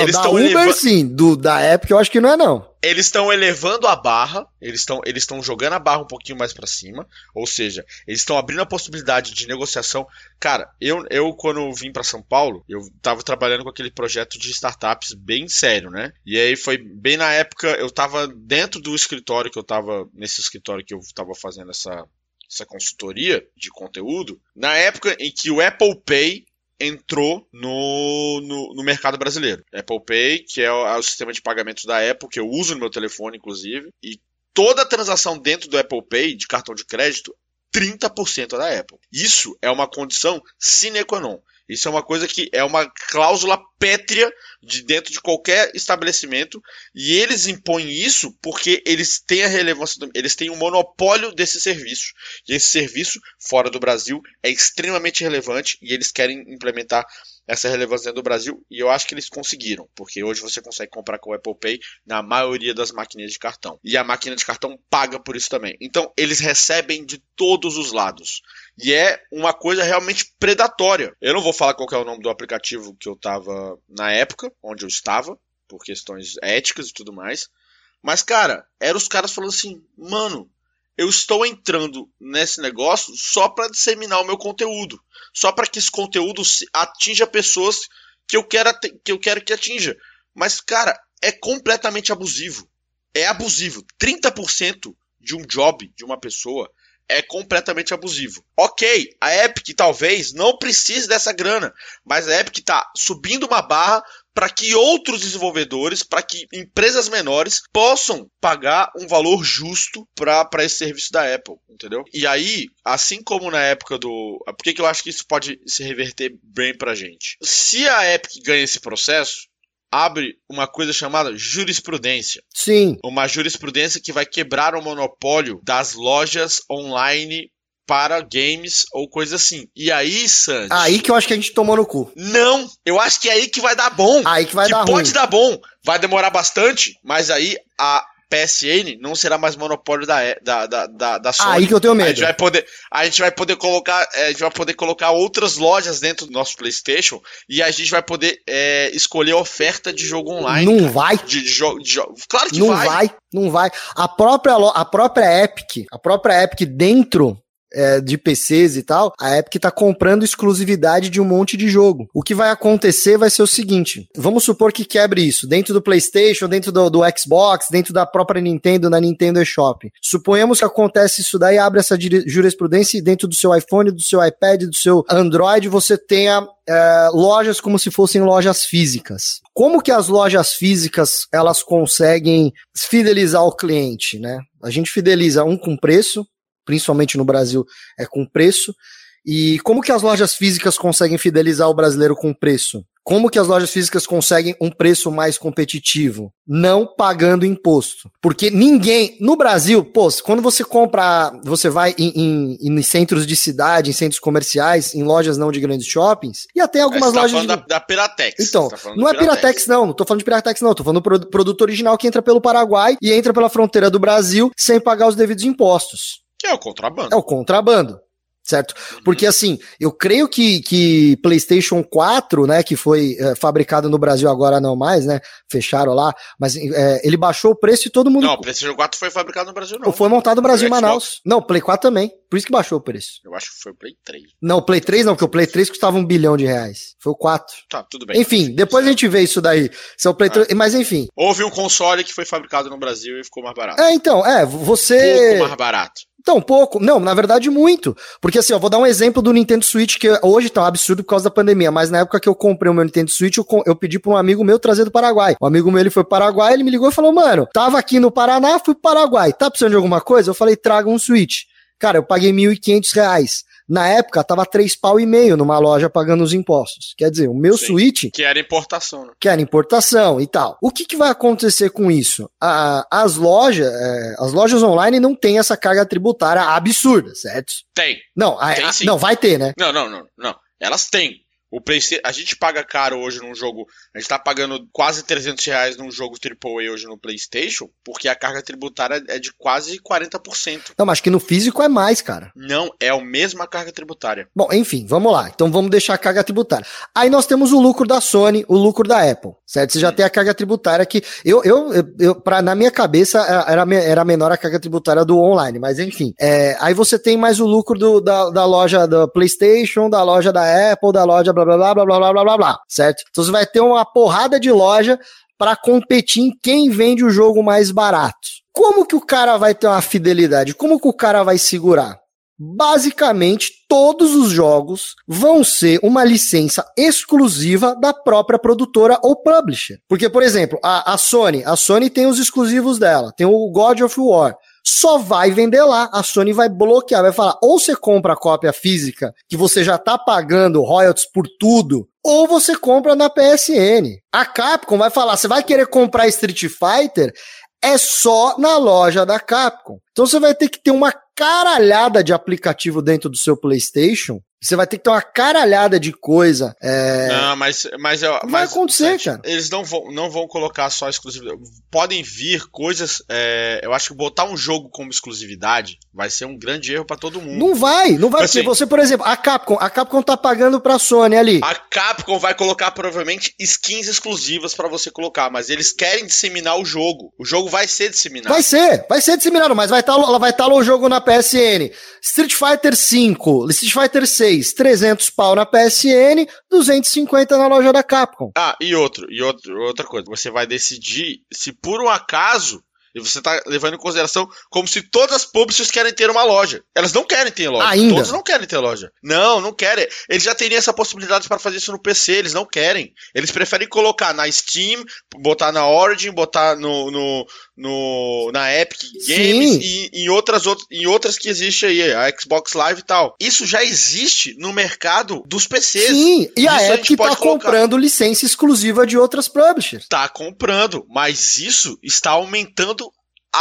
Eles da Uber eleva... sim, do, da Epic eu acho que não é não. Eles estão elevando a barra, eles estão eles jogando a barra um pouquinho mais para cima, ou seja, eles estão abrindo a possibilidade de negociação. Cara, eu, eu quando vim para São Paulo, eu tava trabalhando com aquele projeto de startups bem sério, né? E aí foi bem na época, eu tava dentro do escritório que eu tava nesse escritório que eu tava fazendo essa essa consultoria de conteúdo, na época em que o Apple Pay entrou no, no, no, mercado brasileiro. Apple Pay, que é o, é o, sistema de pagamentos da Apple, que eu uso no meu telefone, inclusive, e toda transação dentro do Apple Pay, de cartão de crédito, 30% é da Apple. Isso é uma condição sine qua non. Isso é uma coisa que é uma cláusula pétrea de dentro de qualquer estabelecimento e eles impõem isso porque eles têm a relevância, eles têm um monopólio desse serviço. E esse serviço fora do Brasil é extremamente relevante e eles querem implementar essa relevância do Brasil e eu acho que eles conseguiram, porque hoje você consegue comprar com o Apple Pay na maioria das máquinas de cartão. E a máquina de cartão paga por isso também. Então eles recebem de todos os lados. E é uma coisa realmente predatória. Eu não vou falar qual é o nome do aplicativo que eu estava na época, onde eu estava, por questões éticas e tudo mais. Mas, cara, eram os caras falando assim, mano, eu estou entrando nesse negócio só para disseminar o meu conteúdo, só para que esse conteúdo atinja pessoas que eu quero que eu quero que atinja. Mas cara, é completamente abusivo. É abusivo. 30% de um job de uma pessoa é completamente abusivo. Ok, a Epic talvez não precise dessa grana, mas a Epic está subindo uma barra para que outros desenvolvedores, para que empresas menores possam pagar um valor justo para esse serviço da Apple, entendeu? E aí, assim como na época do. Por que, que eu acho que isso pode se reverter bem para gente? Se a Epic ganha esse processo, abre uma coisa chamada jurisprudência. Sim. Uma jurisprudência que vai quebrar o monopólio das lojas online para games ou coisa assim. E aí, Sandy. Aí que eu acho que a gente tomou no cu. Não, eu acho que é aí que vai dar bom. Aí que vai que dar pode ruim. dar bom. Vai demorar bastante, mas aí a PSN não será mais monopólio da, da, da, da, da Sony. Aí que eu tenho A medo. gente vai poder, a gente vai poder colocar, é, a gente vai poder colocar outras lojas dentro do nosso PlayStation e a gente vai poder é, escolher oferta de jogo online. Não vai. De, de jogo, de. Claro que Não vai. vai. não vai. A própria, a própria Epic, a própria Epic dentro é, de PCs e tal, a Epic tá comprando exclusividade de um monte de jogo. O que vai acontecer vai ser o seguinte: vamos supor que quebre isso dentro do PlayStation, dentro do, do Xbox, dentro da própria Nintendo, na Nintendo eShop. Suponhamos que acontece isso daí, abre essa jurisprudência e dentro do seu iPhone, do seu iPad, do seu Android, você tenha é, lojas como se fossem lojas físicas. Como que as lojas físicas elas conseguem fidelizar o cliente, né? A gente fideliza um com preço, principalmente no Brasil é com preço. E como que as lojas físicas conseguem fidelizar o brasileiro com preço? Como que as lojas físicas conseguem um preço mais competitivo? Não pagando imposto. Porque ninguém, no Brasil, pô, quando você compra, você vai em, em- em centros de cidade, em centros comerciais, em lojas não de grandes shoppings, e até algumas tá lojas falando de... da, da Piratex. Então, tá não é Piratex, não. Não tô falando de Piratex, não. Tô falando do pro- produto original que entra pelo Paraguai e entra pela fronteira do Brasil sem pagar os devidos impostos. Que é o contrabando. É o contrabando. Certo? Porque assim, eu creio que, que PlayStation 4, né, que foi é, fabricado no Brasil agora não mais, né? Fecharam lá, mas é, ele baixou o preço e todo mundo. Não, o PlayStation 4 foi fabricado no Brasil, não. Foi montado no Brasil em Manaus. Não, o Play 4 também. Por isso que baixou o preço. Eu acho que foi o Play 3. Não, o Play 3 não, porque o Play 3 custava um bilhão de reais. Foi o 4. Tá, tudo bem. Enfim, depois a gente vê isso daí. Se é o Play 3, mas enfim. Houve um console que foi fabricado no Brasil e ficou mais barato. É, então, é, você. Pouco mais barato. Então, pouco. Não, na verdade, muito. Porque assim, eu vou dar um exemplo do Nintendo Switch, que hoje tá um absurdo por causa da pandemia, mas na época que eu comprei o meu Nintendo Switch, eu, eu pedi pra um amigo meu trazer do Paraguai. O amigo meu, ele foi pro Paraguai, ele me ligou e falou, mano, tava aqui no Paraná, fui pro Paraguai, tá precisando de alguma coisa? Eu falei, traga um Switch. Cara, eu paguei 1.500 reais. Na época, tava três pau e meio numa loja pagando os impostos. Quer dizer, o meu Sim. Switch Que era importação, né? que era importação e tal. O que, que vai acontecer com isso? A- as lojas, é, as lojas online não têm essa carga tributária absurda, certo? Tem. Não, a- Tem a- não vai ter, né? Não, não, não, não. Elas têm. O PlayStation, a gente paga caro hoje num jogo. A gente tá pagando quase 300 reais num jogo AAA hoje no PlayStation, porque a carga tributária é de quase 40%. Não, mas acho que no físico é mais, cara. Não, é a mesma carga tributária. Bom, enfim, vamos lá. Então vamos deixar a carga tributária. Aí nós temos o lucro da Sony, o lucro da Apple, certo? Você já tem a carga tributária que eu, eu, eu, eu pra, na minha cabeça é, era, era menor a carga tributária do online, mas enfim. É, aí você tem mais o lucro do, da, da loja da PlayStation, da loja da Apple, da loja blá blá blá blá blá blá blá blá certo? Então você vai ter uma porrada de loja para competir em quem vende o jogo mais barato. Como que o cara vai ter uma fidelidade? Como que o cara vai segurar? Basicamente, todos os jogos vão ser uma licença exclusiva da própria produtora ou publisher. Porque, por exemplo, a, a Sony, a Sony tem os exclusivos dela, tem o God of War. Só vai vender lá, a Sony vai bloquear, vai falar, ou você compra a cópia física, que você já tá pagando royalties por tudo, ou você compra na PSN. A Capcom vai falar, você vai querer comprar Street Fighter, é só na loja da Capcom. Então você vai ter que ter uma caralhada de aplicativo dentro do seu PlayStation. Você vai ter que ter uma caralhada de coisa. É... Não, mas, mas, eu- Vai mas, acontecer, Sete, cara. Eles não vão, não vão colocar só exclusividade. Podem vir coisas. é, eu acho que botar um jogo como exclusividade vai ser um grande erro pra todo mundo. Não vai, não vai. Assim- porque você, por exemplo, a Capcom, a Capcom tá pagando pra Sony ali. A Capcom vai colocar provavelmente skins exclusivas pra você colocar, mas eles querem disseminar o jogo. O jogo vai ser disseminado. Vai ser, vai ser disseminado, mas vai estar vai tá o jogo na PSN. Street Fighter V, Street Fighter 6, 300 pau na PSN, 250 na loja da Capcom. Ah, e outro, e outro, outra coisa. Você vai decidir se por um acaso. E você tá levando em consideração como se todas as publishers querem ter uma loja. Elas não querem ter loja. Ainda? Todos não querem ter loja. Não, não querem. Eles já teriam essa possibilidade para fazer isso no PC. Eles não querem. Eles preferem colocar na Steam, botar na Origin, botar no, no, no, na Epic Games Sim. e em outras, out- em outras que existe aí, a Xbox Live e tal. Isso já existe no mercado dos PCs. Sim, e Isso a Epic tá colocar. comprando licença exclusiva de outras publishers. Tá comprando, mas isso está aumentando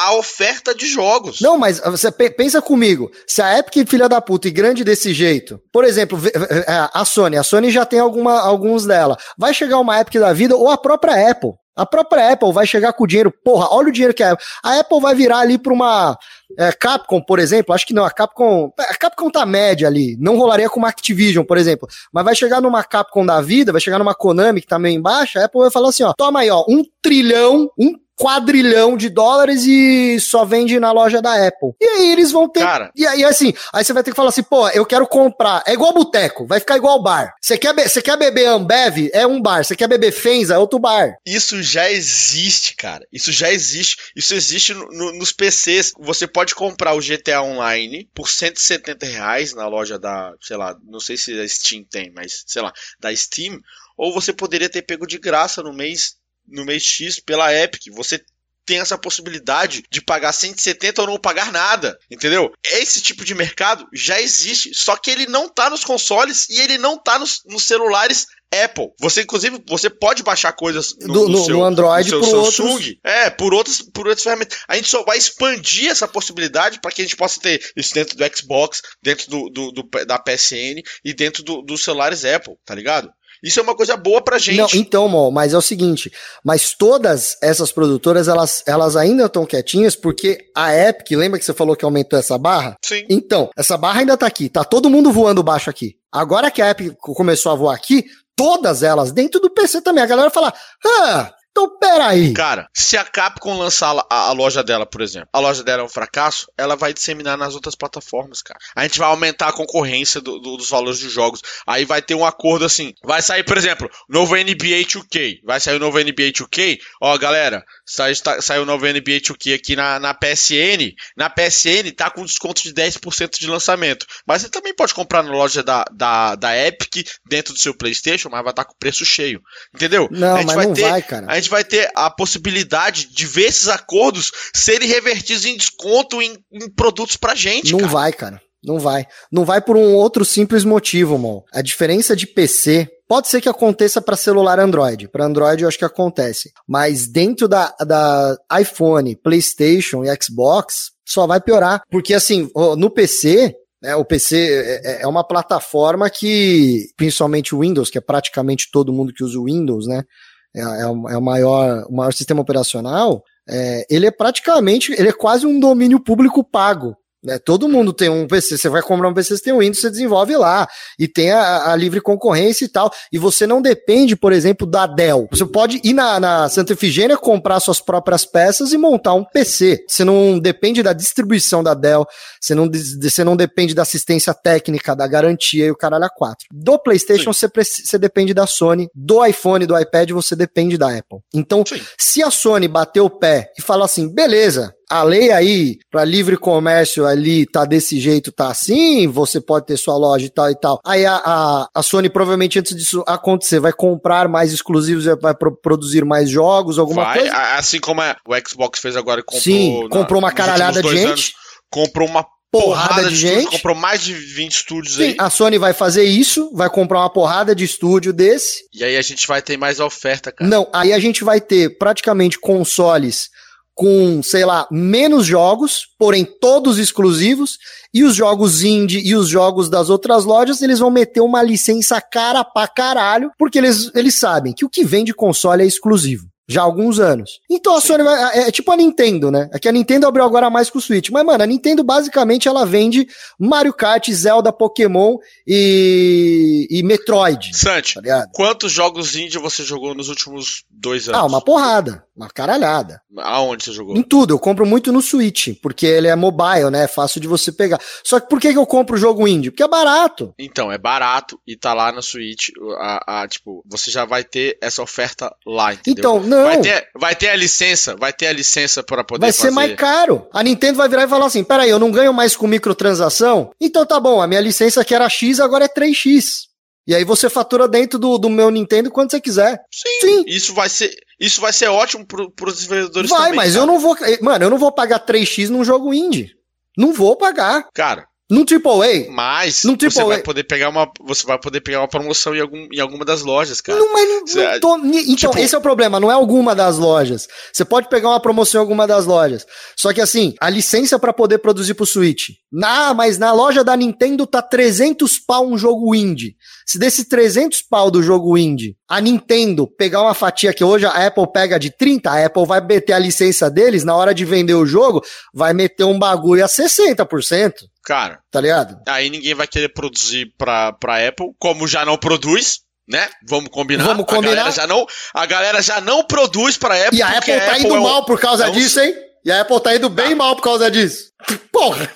a oferta de jogos. Não, mas você pe- pensa comigo, se a Epic é filha da puta e grande desse jeito, por exemplo, é, a Sony, a Sony já tem alguma, alguns dela, vai chegar uma Epic da vida ou a própria Apple. A própria Apple vai chegar com o dinheiro, porra, olha o dinheiro que é. A Apple vai virar ali pra uma é, Capcom, por exemplo, acho que não, a Capcom, a Capcom tá média ali, não rolaria com uma Activision, por exemplo, mas vai chegar numa Capcom da vida, vai chegar numa Konami que tá meio embaixo, a Apple vai falar assim, ó, toma aí, ó, um trilhão, um quadrilhão de dólares e só vende na loja da Apple. E aí eles vão ter. Cara. E aí, assim, aí você vai ter que falar assim, pô, eu quero comprar. É igual boteco, vai ficar igual bar. Você quer, be- você quer beber Ambev? É um bar. Você quer beber Fenza? É outro bar. Isso já existe, cara. Isso já existe. Isso existe no- no- nos PCs. Você pode comprar o GTA Online por 170 reais na loja da, sei lá, não sei se a Steam tem, mas sei lá, da Steam. Ou você poderia ter pego de graça no mês, no mês X pela Epic. Você tem essa possibilidade de pagar 170 ou não pagar nada, entendeu? Esse tipo de mercado já existe, só que ele não tá nos consoles e ele não tá nos, nos celulares Apple. Você, inclusive, você pode baixar coisas no, Do- no no- seu, no Android no seu por Samsung. outros- É, por outras, por outras ferramentas. A gente só vai expandir essa possibilidade para que a gente possa ter isso dentro do Xbox, dentro do, do- do- da PSN e dentro do- dos celulares Apple, tá ligado? Isso é uma coisa boa pra gente. Não, então, Mo, mas é o seguinte, mas todas essas produtoras, elas, elas ainda estão quietinhas porque a Epic, lembra que você falou que aumentou essa barra? Sim. Então, essa barra ainda tá aqui, tá todo mundo voando baixo aqui. Agora que a Epic começou a voar aqui, todas elas, dentro do PC também, a galera fala, ah, então peraí. Cara, se a Capcom lançar a, a loja dela, por exemplo, a loja dela é um fracasso, ela vai disseminar nas outras plataformas, cara. A gente vai aumentar a concorrência do- do- dos valores dos jogos. Aí vai ter um acordo assim. Vai sair, por exemplo, novo NBA 2K. Vai sair o novo NBA 2K. Ó, galera, sai, tá- saiu o novo NBA 2K aqui na, na PSN. Na PSN tá com desconto de 10% de lançamento. Mas você também pode comprar na loja da, da, da Epic, dentro do seu PlayStation, mas vai estar com o preço cheio. Entendeu? Não, mas vai não ter, vai, cara. A gente vai ter a possibilidade de ver esses acordos serem revertidos em desconto em, em produtos pra gente. Não cara. vai, cara. Não vai. Não vai por um outro simples motivo, Mo. A diferença de PC pode ser que aconteça para celular Android. Para Android eu acho que acontece. Mas dentro da, da iPhone, PlayStation e Xbox, só vai piorar. Porque assim, no PC, né, o PC é, é uma plataforma que, principalmente o Windows, que é praticamente todo mundo que usa o Windows, né? É, é o, é o maior, o maior sistema operacional. É, ele é praticamente, ele é quase um domínio público pago. Né? Todo mundo tem um PC, você vai comprar um PC, você tem um Windows, você desenvolve lá, e tem a, a livre concorrência e tal, e você não depende, por exemplo, da Dell. Você pode ir na, na Santa Efigênia, comprar suas próprias peças e montar um PC. Você não depende da distribuição da Dell, você não, você não depende da assistência técnica, da garantia e o caralho a quatro. Do PlayStation, você, você depende da Sony, do iPhone, do iPad, você depende da Apple. Então, Sim. se a Sony bater o pé e falar assim, beleza, a lei aí para livre comércio ali tá desse jeito, tá assim, você pode ter sua loja e tal e tal. Aí a, a, a Sony provavelmente antes disso acontecer vai comprar mais exclusivos, vai pro- produzir mais jogos, alguma Vai, coisa. assim como a- o Xbox fez agora comprou. Sim, na- comprou uma caralhada de gente. anos, comprou uma Porrada porrada, de de, gente. comprou mais de 20 estúdios Sim, aí. a Sony vai fazer isso, vai comprar uma porrada de estúdio desse. E aí a gente vai ter mais oferta, cara. Não, aí a gente vai ter praticamente consoles com, sei lá, menos jogos, porém todos exclusivos, e os jogos indie e os jogos das outras lojas, eles vão meter uma licença cara pra caralho, porque eles, eles sabem que o que vem de console é exclusivo. Já há alguns anos. Então a Sony vai. É, é tipo a Nintendo, né? É que a Nintendo abriu agora mais com o Switch. Mas, mano, a Nintendo basicamente ela vende Mario Kart, Zelda, Pokémon e, e Metroid. Santi, Tá quantos jogos indie você jogou nos últimos dois anos? Ah, uma porrada. Uma caralhada. Aonde você jogou? Em tudo, eu compro muito no Switch, porque ele é mobile, né? É fácil de você pegar. Só que por que, eu compro o jogo indie? Porque é barato. Então, é barato e tá lá na Switch. A, a- tipo, você já vai ter essa oferta lá, entendeu? Então, não. Vai ter, vai ter a licença, vai ter a licença para poder Vai ser fazer. mais caro. A Nintendo vai virar e falar assim: peraí, eu não ganho mais com microtransação? Então tá bom, a minha licença que era X agora é 3X. E aí você fatura dentro do, do meu Nintendo quando você quiser. Sim, Sim. Isso vai ser, Isso vai ser ótimo pro, pros desenvolvedores Vai, também, mas cara. eu não vou. Mano, eu não vou pagar 3x num jogo indie. Não vou pagar. Cara, Num AAA. mas Num você triple vai poder pegar uma. Você vai poder pegar uma promoção em, algum, em alguma das lojas, cara. Não, mas não, Cê- não tô- ni- Então, tipo- esse é o problema, não é alguma das lojas. Você pode pegar uma promoção em alguma das lojas. Só que assim, a licença pra poder produzir pro Switch. Na, mas na loja da Nintendo tá 300 pau um jogo indie. Se desses 300 pau do jogo indie, a Nintendo pegar uma fatia que hoje a Apple pega de 30, a Apple vai meter a licença deles, na hora de vender o jogo, vai meter um bagulho a 60%, Cara, tá ligado? aí ninguém vai querer produzir pra, pra Apple, como já não produz, né? Vamos combinar. Vamos A combinar. galera já não, a galera já não produz pra Apple. E a Apple tá indo é um- mal por causa é um- disso, hein? E a Apple tá indo bem mal por causa disso. Porra!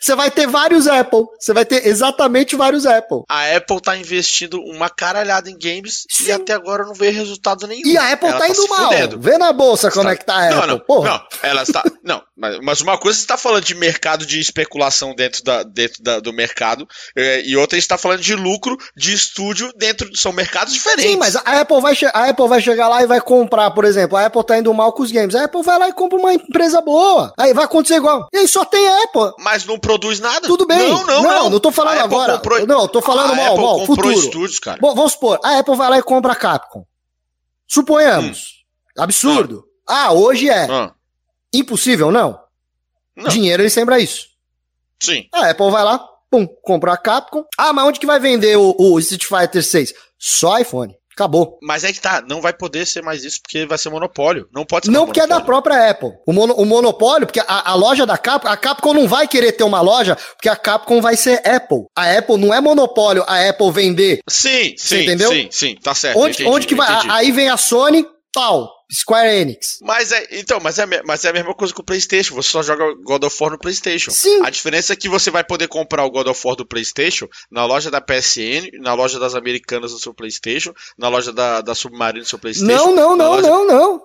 Você vai ter vários Apple. Você vai ter exatamente vários Apple. A Apple tá investindo uma caralhada em games Sim. e até agora não veio resultado nenhum. E a Apple Ela tá indo se mal. fudendo. Vê na bolsa como Tá- é que tá a não, Apple. não, Porra. não, ela está. Não, mas, uma coisa você está falando de mercado de especulação dentro, da, dentro da- do mercado, eh, e outra está falando de lucro de estúdio dentro. São mercados diferentes. Sim, mas a Apple, vai a Apple vai chegar lá e vai comprar, por exemplo, a Apple tá indo mal com os games. A Apple vai lá e compra uma empresa boa. Aí vai acontecer igual. E aí só tem Apple. Mas não produz nada. Tudo bem. Não, não, Não, não. não tô falando agora. comprou- Não, tô falando a mal, Apple mal, comprou futuro. estúdios, cara. Bom, vamos supor, a Apple vai lá e compra a Capcom. Suponhamos. Absurdo. Ah, hoje é. Ah, Impossível? Não. Não. Dinheiro ele sembra isso. sim. A Apple vai lá, pum, compra a Capcom. Ah, mas onde que vai vender o, o Street Fighter 6? Só iPhone. Acabou. Mas é que tá, não vai poder ser mais isso porque vai ser monopólio. Não pode ser Não porque é da própria Apple. O, mono- o monopólio, porque a, a loja da Capcom, a Capcom não vai querer ter uma loja, porque a Capcom vai ser Apple. A Apple não é monopólio a Apple vender. Sim, sim, entendeu? sim, sim, tá certo. onde, entendi, onde que vai? entendi. Aí vem a Sony, pau, Square Enix. Mas é, então, mas é, mas é a mesma coisa com o PlayStation. Você só joga God of War no PlayStation. Sim. A diferença é que você vai poder comprar o God of War do PlayStation na loja da PSN, na loja das Americanas do seu PlayStation, na loja da, da Submarino do seu PlayStation. Não, não, não, loja- não, não.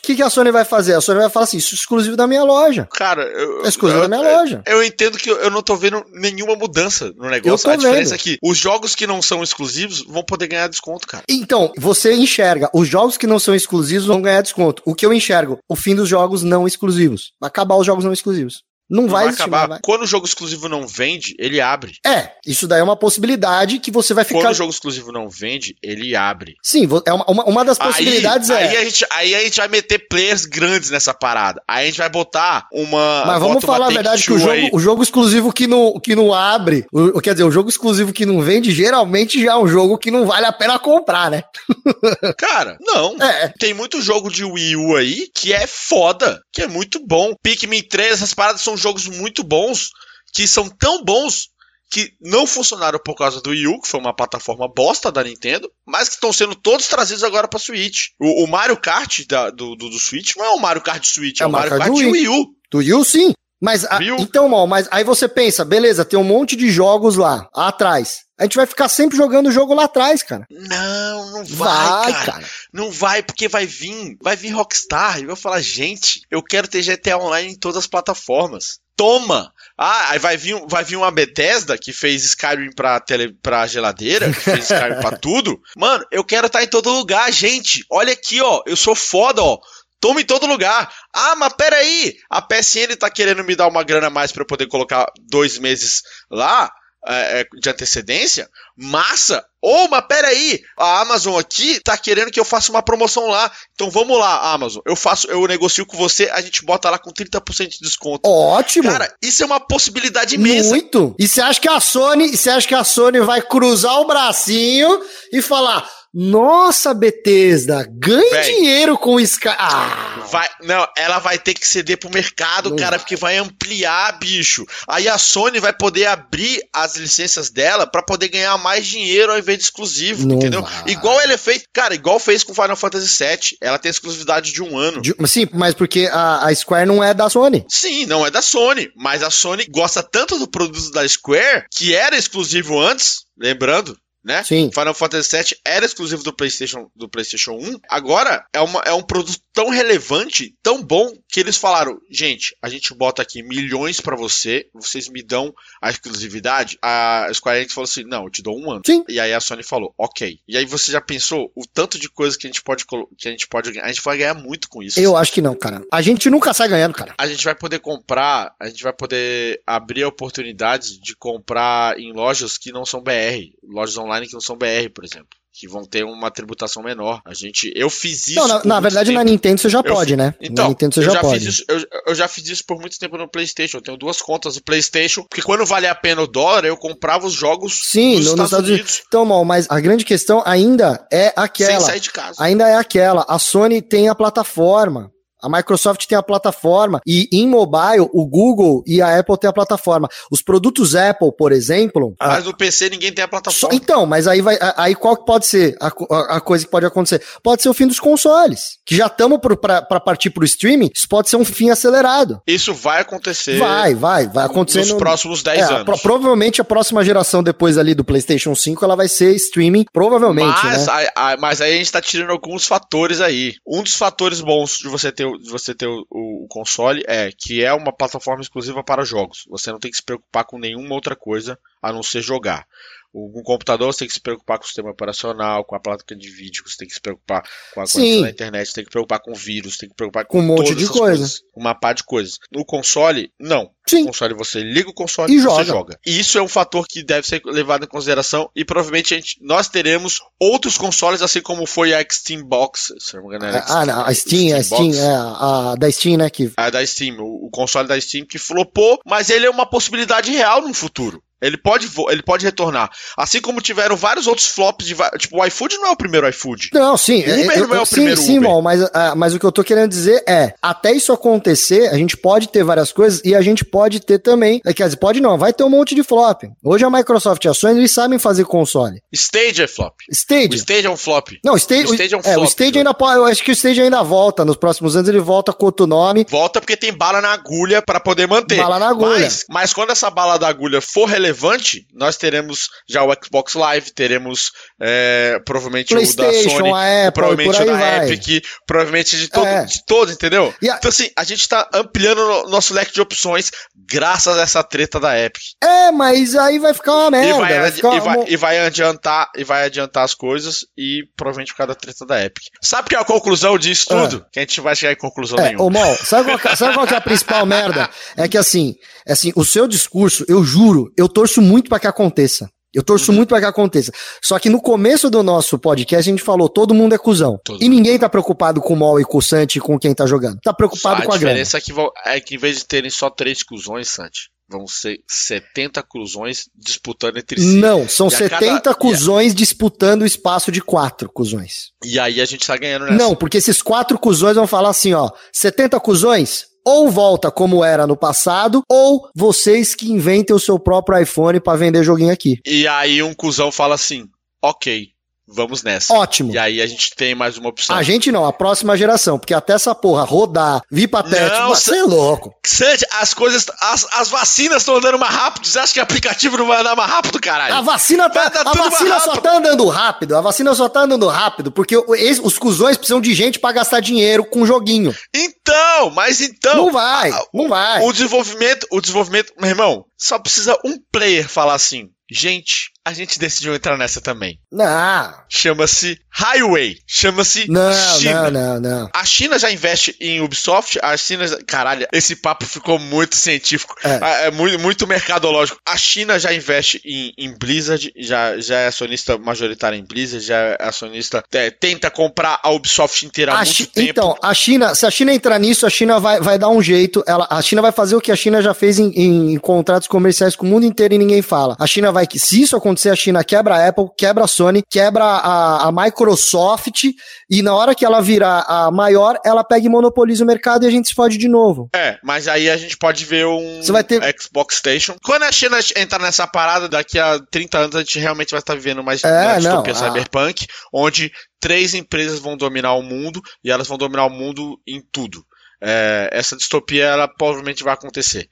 O que, que a Sony vai fazer? A Sony vai falar assim, isso é exclusivo da minha loja. Cara, eu, É exclusivo eu, da minha loja. Eu entendo que eu, eu não tô vendo nenhuma mudança no negócio. Eu a diferença vendo. é que os jogos que não são exclusivos vão poder ganhar desconto, cara. Então, você enxerga, os jogos que não são exclusivos vão ganhar desconto. O que eu enxergo? O fim dos jogos não exclusivos. Vai acabar os jogos não exclusivos. Não, Não vai, vai acabar. vai. Quando o jogo exclusivo não vende, ele abre. É, isso daí é uma possibilidade que você vai Quando ficar. o jogo exclusivo não vende, ele abre. Sim, é uma, uma, uma das possibilidades aí, é. Aí a, gente, aí a gente vai meter players grandes nessa parada. Aí a gente vai botar uma. Mas vamos falar a verdade que o jogo, aí. o jogo exclusivo que não, que não abre, o, quer dizer, o jogo exclusivo que não vende, geralmente já é um jogo que não vale a pena comprar, né? Cara, não. É, Tem muito jogo de Wii U aí que é foda, que é muito bom. Pikmin 3, essas paradas são jogos muito bons, que são tão bons que não funcionaram por causa do Wii U, que foi uma plataforma bosta da Nintendo, mas que estão sendo todos trazidos agora pra Switch. O, o Mario Kart da- do, do, do Switch não é o Mario Kart Switch, é, o Mario Kart, do de Wii U. do Wii sim. Mas, a- então, mal, mas aí você pensa, beleza, tem um monte de jogos lá, atrás. A gente vai ficar sempre jogando o jogo lá atrás, cara. Não, não vai, Vai, cara. cara. Não vai, porque vai vir, vai vir Rockstar e vai falar, gente, eu quero ter GTA Online em todas as plataformas. Toma! Ah, aí vai vir, vai vir uma Bethesda que fez Skyrim pra, tele, pra geladeira, que fez Skyrim pra tudo. Mano, eu quero estar em todo lugar, gente. Olha aqui, ó, eu sou foda, ó. Toma em todo lugar. Ah, mas peraí, a PSN tá querendo me dar uma grana a mais pra eu poder colocar dois meses lá é, é, de antecedência. Massa! Ô, mas peraí, a Amazon aqui tá querendo que eu faça uma promoção lá. Então vamos lá, Amazon. Eu faço, eu negocio com você, a gente bota lá com 30% de desconto. Ótimo. Cara, isso é uma possibilidade imensa. Muito. E você acha que a Sony, você acha que a Sony vai cruzar o bracinho e falar: "Nossa, Bethesda, ganhe Véi. dinheiro com o Sky". Ah, Vai, não, ela vai ter que ceder pro mercado, Não cara, vai. porque vai ampliar, bicho. Aí a Sony vai poder abrir as licenças dela pra poder ganhar mais dinheiro ao invés de exclusivo, Não entendeu? vai. Igual ele fez, cara, igual fez com Final Fantasy VII. Ela tem exclusividade de um ano. de- sim, mas porque a, a Square não é da Sony. Sim, não é da Sony, mas a Sony gosta tanto do produto da Square, que era exclusivo antes, lembrando, né? Sim. Final Fantasy VII era exclusivo do PlayStation, do PlayStation 1. Agora é, uma, é um produto tão relevante, tão bom, que eles falaram, gente, a gente bota aqui milhões pra você, vocês me dão a exclusividade. A Square Enix falou assim, não, eu te dou um ano. Sim. E aí a Sony falou, ok. E aí você já pensou o tanto de coisa que a gente pode que a gente pode ganhar? A gente vai ganhar muito com isso. Eu acho que não, cara. A gente nunca sai ganhando, cara. A gente vai poder comprar, a gente vai poder abrir oportunidades de comprar em lojas que não são BR, lojas online que não são BR, por exemplo, que vão ter uma tributação menor. A gente, eu fiz isso. Não, na, na verdade, tempo. na Nintendo você já Eu pode, né? Então, na Nintendo você já, já, pode. isso, eu, eu já fiz isso por muito tempo no PlayStation. Eu tenho duas contas do PlayStation, porque quando valia a pena o dólar, eu comprava os jogos Sim, dos no- nos Estados, Estados Unidos, Unidos. Então, mal, mas a grande questão ainda é sem aquela. sair de casa. Ainda é aquela. A Sony tem a plataforma. A Microsoft tem a plataforma e em mobile o Google e a Apple têm a plataforma. Os produtos Apple, por exemplo, a- Mas no PC ninguém tem a só- plataforma. então, mas aí vai, aí qual que pode ser a, a- a coisa que pode acontecer? Pode ser o fim dos consoles, que já estamos para partir pro streaming. Isso pode ser um fim acelerado. Isso vai acontecer Vai, vai, vai acontecer nos no- próximos 10 É, anos. pro- provavelmente a próxima geração depois ali do PlayStation 5 ela vai ser streaming, provavelmente, mas, né? mas aí a gente tá tirando alguns fatores aí. Um dos fatores bons de você ter, o- de você ter o, o- o console é que é uma plataforma exclusiva para jogos. Você não tem que se preocupar com nenhuma outra coisa a não ser jogar. O, um computador você tem que se preocupar com o sistema operacional, com a placa de vídeo, você tem que se preocupar com a conexão na internet, você tem que preocupar com vírus, tem que preocupar Com um monte de coisa. coisas, uma pá de coisas. No console, não. Sim. No console você liga o console E e você joga. joga. E isso é um fator que deve ser levado em consideração e provavelmente a gente, nós teremos outros consoles, assim como foi a Steam Box. Se não me engano, era Ah, não, a Steam, a Steam, Box. é, a, a da Steam, né? Que A da Steam, o, o console da Steam que flopou, mas ele é uma possibilidade real no futuro. Ele pode, ele pode retornar. Assim como tiveram vários outros flops de. Tipo, o iFood não é o primeiro iFood. Não, sim. O Uber eu- não é o sim, primeiro sim, Uber. bom, mas, ah, mas o que eu tô querendo dizer é, até isso acontecer, a gente pode ter várias coisas e a gente pode ter também, é, quer dizer, pode não, vai ter um monte de flop. Hoje a Microsoft e a Sony, eles sabem fazer console. Stage é flop. O Stage. Stage é um flop. Não, o Stage, o Stage é um é, o flop, Stage ainda pode, eu acho que o Stage ainda volta, nos próximos anos ele volta com outro nome, Volta porque tem bala na agulha para poder manter. Bala na agulha. Mas, mas quando essa bala da agulha for relevante, nós teremos já o Xbox Live, teremos é, provavelmente o da Sony, a Apple, provavelmente o da vai. Epic, provavelmente de, todo, É. de todos, entendeu? A- Então assim, a gente tá ampliando o nosso leque de opções graças a essa treta da Epic. É, mas aí vai ficar uma merda. e, vai, vai ficar e, vai, uma- e vai adiantar e vai adiantar as coisas e provavelmente por causa da treta da Epic. Sabe que é a conclusão disso tudo? Que a gente vai chegar em conclusão É, nenhuma. ô Mal, sabe qual, que- sabe qual é a principal merda? É que assim, é assim, o seu discurso, eu juro, eu torço muito pra que aconteça. Eu torço Uhum. muito pra que aconteça. Só que no começo do nosso podcast a gente falou, todo mundo é cuzão. Todo e ninguém tá preocupado com o Mal e com o Santi e com quem tá jogando. Tá preocupado a com a grana. diferença é que, vão- é que em vez de terem só três cuzões, Santi, vão ser 70 cuzões disputando entre si. Não, são E a cada- 70 e a- cuzões disputando o espaço de quatro cuzões. E aí a gente tá ganhando nessa. Não, porque esses quatro cuzões vão falar assim, ó, 70 cuzões, ou volta como era no passado, ou vocês que inventem o seu próprio iPhone pra vender joguinho aqui. E aí um cuzão fala assim: ok, vamos nessa. Ótimo. E aí a gente tem mais uma opção. A gente não, a próxima geração, porque até essa porra rodar, vir pra teste, Não, você é louco. Santi, as coisas. As, as vacinas estão andando mais rápido. Você acha que o aplicativo não vai andar mais rápido, caralho? A vacina tá, a vacina só rápido. tá andando rápido, a vacina só tá andando rápido, porque o- os cuzões precisam de gente pra gastar dinheiro com joguinho. Então, mas então. não vai, a- não vai. O desenvolvimento, o desenvolvimento, meu irmão, só precisa um player falar assim: gente, a gente decidiu entrar nessa também. Não, Chama-se Highway. Chama-se não, China. não, não, não. A China já investe em Ubisoft, a China. já- Caralho, esse papo ficou muito científico. É. É, é muito, muito mercadológico. A China já investe em, em Blizzard, já, já é acionista majoritária em Blizzard, já é acionista. é, tenta comprar a Ubisoft inteira há A muito Chi- tempo. Então, a China, se a China entrar nisso, a China vai, vai dar um jeito. Ela, a China vai fazer o que a China já fez em, em contratos comerciais com o mundo inteiro e ninguém fala. A China vai que, se isso acontecer, a China quebra a Apple, quebra a Sony, quebra a, a Microsoft e na hora que ela virar a maior, ela pega e monopoliza o mercado e a gente se fode de novo. É, mas aí a gente pode ver um Você vai ter- Xbox Station. Quando a China entrar nessa parada, daqui a 30 anos a gente realmente vai estar vivendo mais É, uma não, distopia ah. cyberpunk, onde três empresas vão dominar o mundo e elas vão dominar o mundo em tudo. É, essa distopia, ela provavelmente vai acontecer.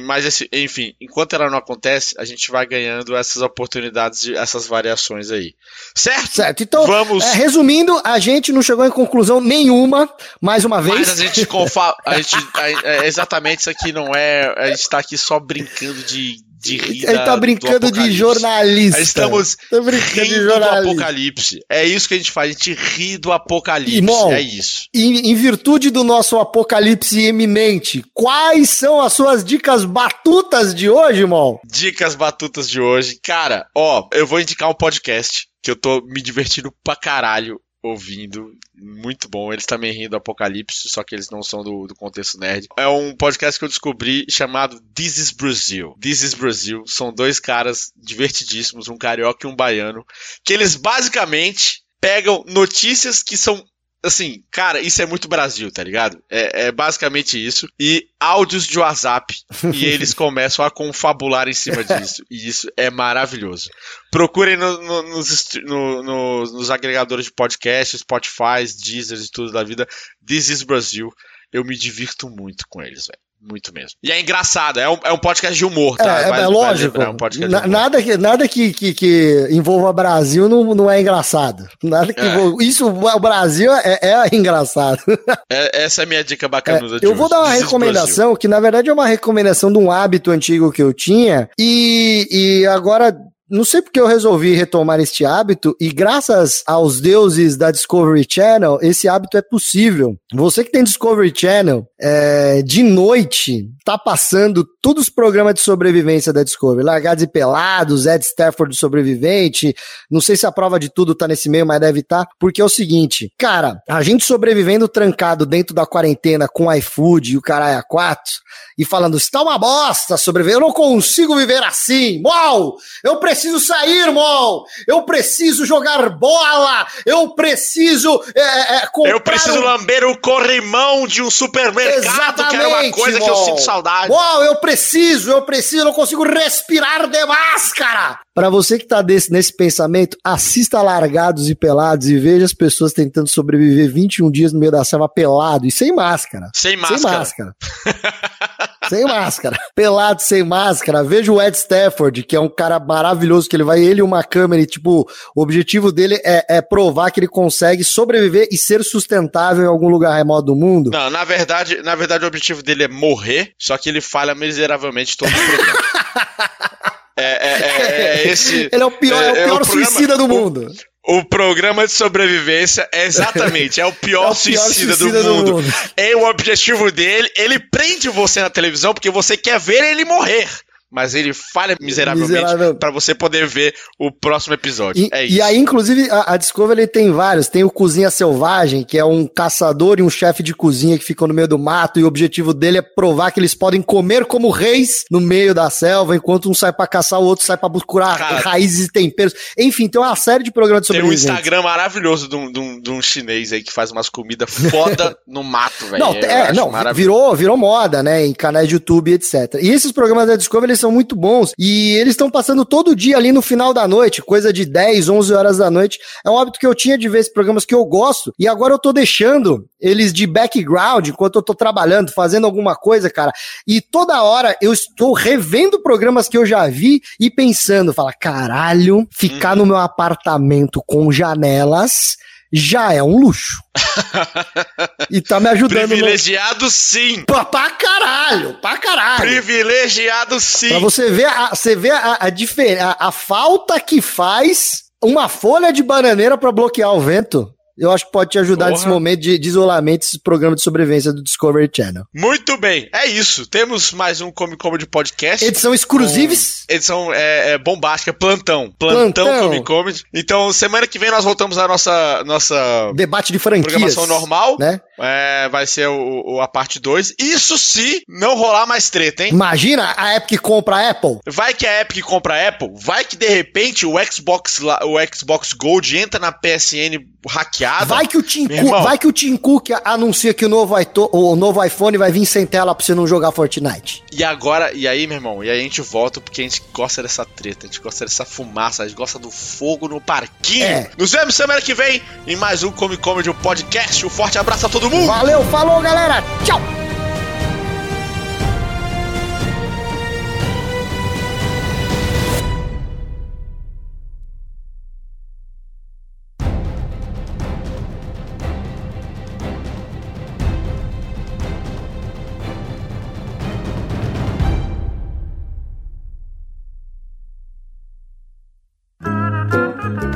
Mas, esse, enfim, enquanto ela não acontece, a gente vai ganhando essas oportunidades, de, essas variações aí. Certo? Certo. Então, Vamos... É, resumindo, a gente não chegou em conclusão nenhuma, mais uma vez. Mas a gente, confa... a gente a, exatamente isso aqui não é. A gente tá aqui só brincando de de rir. Ele tá brincando de jornalista. Estamos tá brincando de jornalista. do apocalipse. É isso que a gente faz, a gente ri do apocalipse. Irmão, é isso. Em, em virtude do nosso apocalipse eminente, quais são as suas dicas batutas de hoje, irmão? Dicas batutas de hoje. Cara, ó, eu vou indicar um podcast que eu tô me divertindo pra caralho ouvindo. Muito bom. Eles também rindo do Apocalipse, só que eles não são do, do, contexto nerd. É um podcast que eu descobri chamado This is Brazil. This is Brazil. São dois caras divertidíssimos, um carioca e um baiano, que eles basicamente pegam notícias que são assim, cara, isso é muito Brasil, tá ligado? É, é basicamente isso. E áudios de WhatsApp. e eles começam a confabular em cima disso. E isso é maravilhoso. Procurem no, no, nos, no, nos agregadores de podcast, Spotify, Deezer e tudo da vida. This is Brasil. Eu me divirto muito com eles, velho. Muito mesmo. E é engraçado, é um, é um podcast de humor, tá? É, é vai, é lógico. Vai é um podcast. Nada, que, nada que, que, que, envolva Brasil não, não é engraçado. Nada que é. envolva, isso, o Brasil é, é engraçado. É, essa é a minha dica bacana. É, eu vou dar uma recomendação, que na verdade é uma recomendação de um hábito antigo que eu tinha, e, e agora não sei porque eu resolvi retomar este hábito e graças aos deuses da Discovery Channel, esse hábito é possível. Você que tem Discovery Channel, é, de noite, tá passando todos os programas de sobrevivência da Discovery. Largados e Pelados, Ed Stafford sobrevivente. Não sei se a prova de tudo tá nesse meio, mas deve estar. Tá, porque é o seguinte, cara, a gente sobrevivendo trancado dentro da quarentena com iFood e o caralho a quatro, e falando, está uma bosta sobreviver, eu não consigo viver assim. Uau! Eu preciso sair, irmão! Eu preciso jogar bola! Eu preciso é, é, comprar Eu preciso um... lamber o corrimão de um supermercado, Exatamente, que era uma coisa irmão. que eu sinto saudade. Uau, eu preciso, eu preciso, eu não consigo respirar de máscara! Para você que tá desse, nesse pensamento, assista Largados e Pelados e veja as pessoas tentando sobreviver 21 dias no meio da selva pelado e sem máscara. Sem máscara. Sem máscara. sem máscara. Pelado, sem máscara. Veja o Ed Stafford, que é um cara maravilhoso, que ele vai, ele e uma câmera, e tipo, o objetivo dele é, é provar que ele consegue sobreviver e ser sustentável em algum lugar remoto do mundo. Não, na verdade, na verdade o objetivo dele é morrer, só que ele falha miseravelmente todo o programa. É, é, é, é, esse. Ele é o pior, é, é o pior suicida do mundo. O programa de sobrevivência é exatamente, é o pior, é o pior suicida, suicida, do, mundo. do mundo. É o objetivo dele, ele prende você na televisão porque você quer ver ele morrer mas ele falha miseravelmente Miserável. para você poder ver o próximo episódio. E, é isso. E aí, inclusive, a, a Discovery tem vários. Tem o Cozinha Selvagem, que é um caçador e um chefe de cozinha que ficam no meio do mato, e o objetivo dele é provar que eles podem comer como reis no meio da selva, enquanto um sai para caçar, o outro sai para buscar Cara, raízes e temperos. Enfim, tem uma série de programas sobre Tem um Instagram maravilhoso de um, de, um, de um, chinês aí que faz umas comidas foda no mato, velho. Não, é, não virou, virou moda, né, em canais de YouTube, etc. E esses programas da Discovery, eles são muito bons e eles estão passando todo dia ali no final da noite, coisa de 10, 11 horas da noite. É um hábito que eu tinha de ver esses programas que eu gosto e agora eu tô deixando eles de background enquanto eu tô trabalhando, fazendo alguma coisa, cara. E toda hora eu estou revendo programas que eu já vi e pensando, fala, caralho, ficar no meu apartamento com janelas já é um luxo. e tá me ajudando. Privilegiado no... sim. Pra, pra caralho, pra caralho. Privilegiado sim. Pra você ver a, você ver a, a, a, a falta que faz uma folha de bananeira para bloquear o vento eu acho que pode te ajudar Porra. nesse momento de, de, isolamento, esse programa de sobrevivência do Discovery Channel. Muito bem, é isso. Temos mais um Come Come de podcast. Edição exclusives. Edição é, é, bombástica, plantão. Plantão, plantão. Come Come. Então, semana que vem nós voltamos à nossa, nossa debate de franquias. Programação normal. Né? É, vai ser o, o a parte 2. Isso se não rolar mais treta, hein? Imagina a Epic compra a Apple. Vai que a Epic compra a Apple. Vai que de repente o Xbox, o Xbox Gold entra na PSN hackeada. Vai que o Tim, Cook, vai que o Tim Cook anuncia que o novo, o novo iPhone vai vir sem tela pra você não jogar Fortnite. E agora, e aí, meu irmão, e aí a gente volta porque a gente gosta dessa treta, a gente gosta dessa fumaça, a gente gosta do fogo no parquinho. É. Nos vemos semana que vem em mais um Come Comedy Podcast. Um forte abraço a todo mundo. Valeu, falou, galera. Tchau.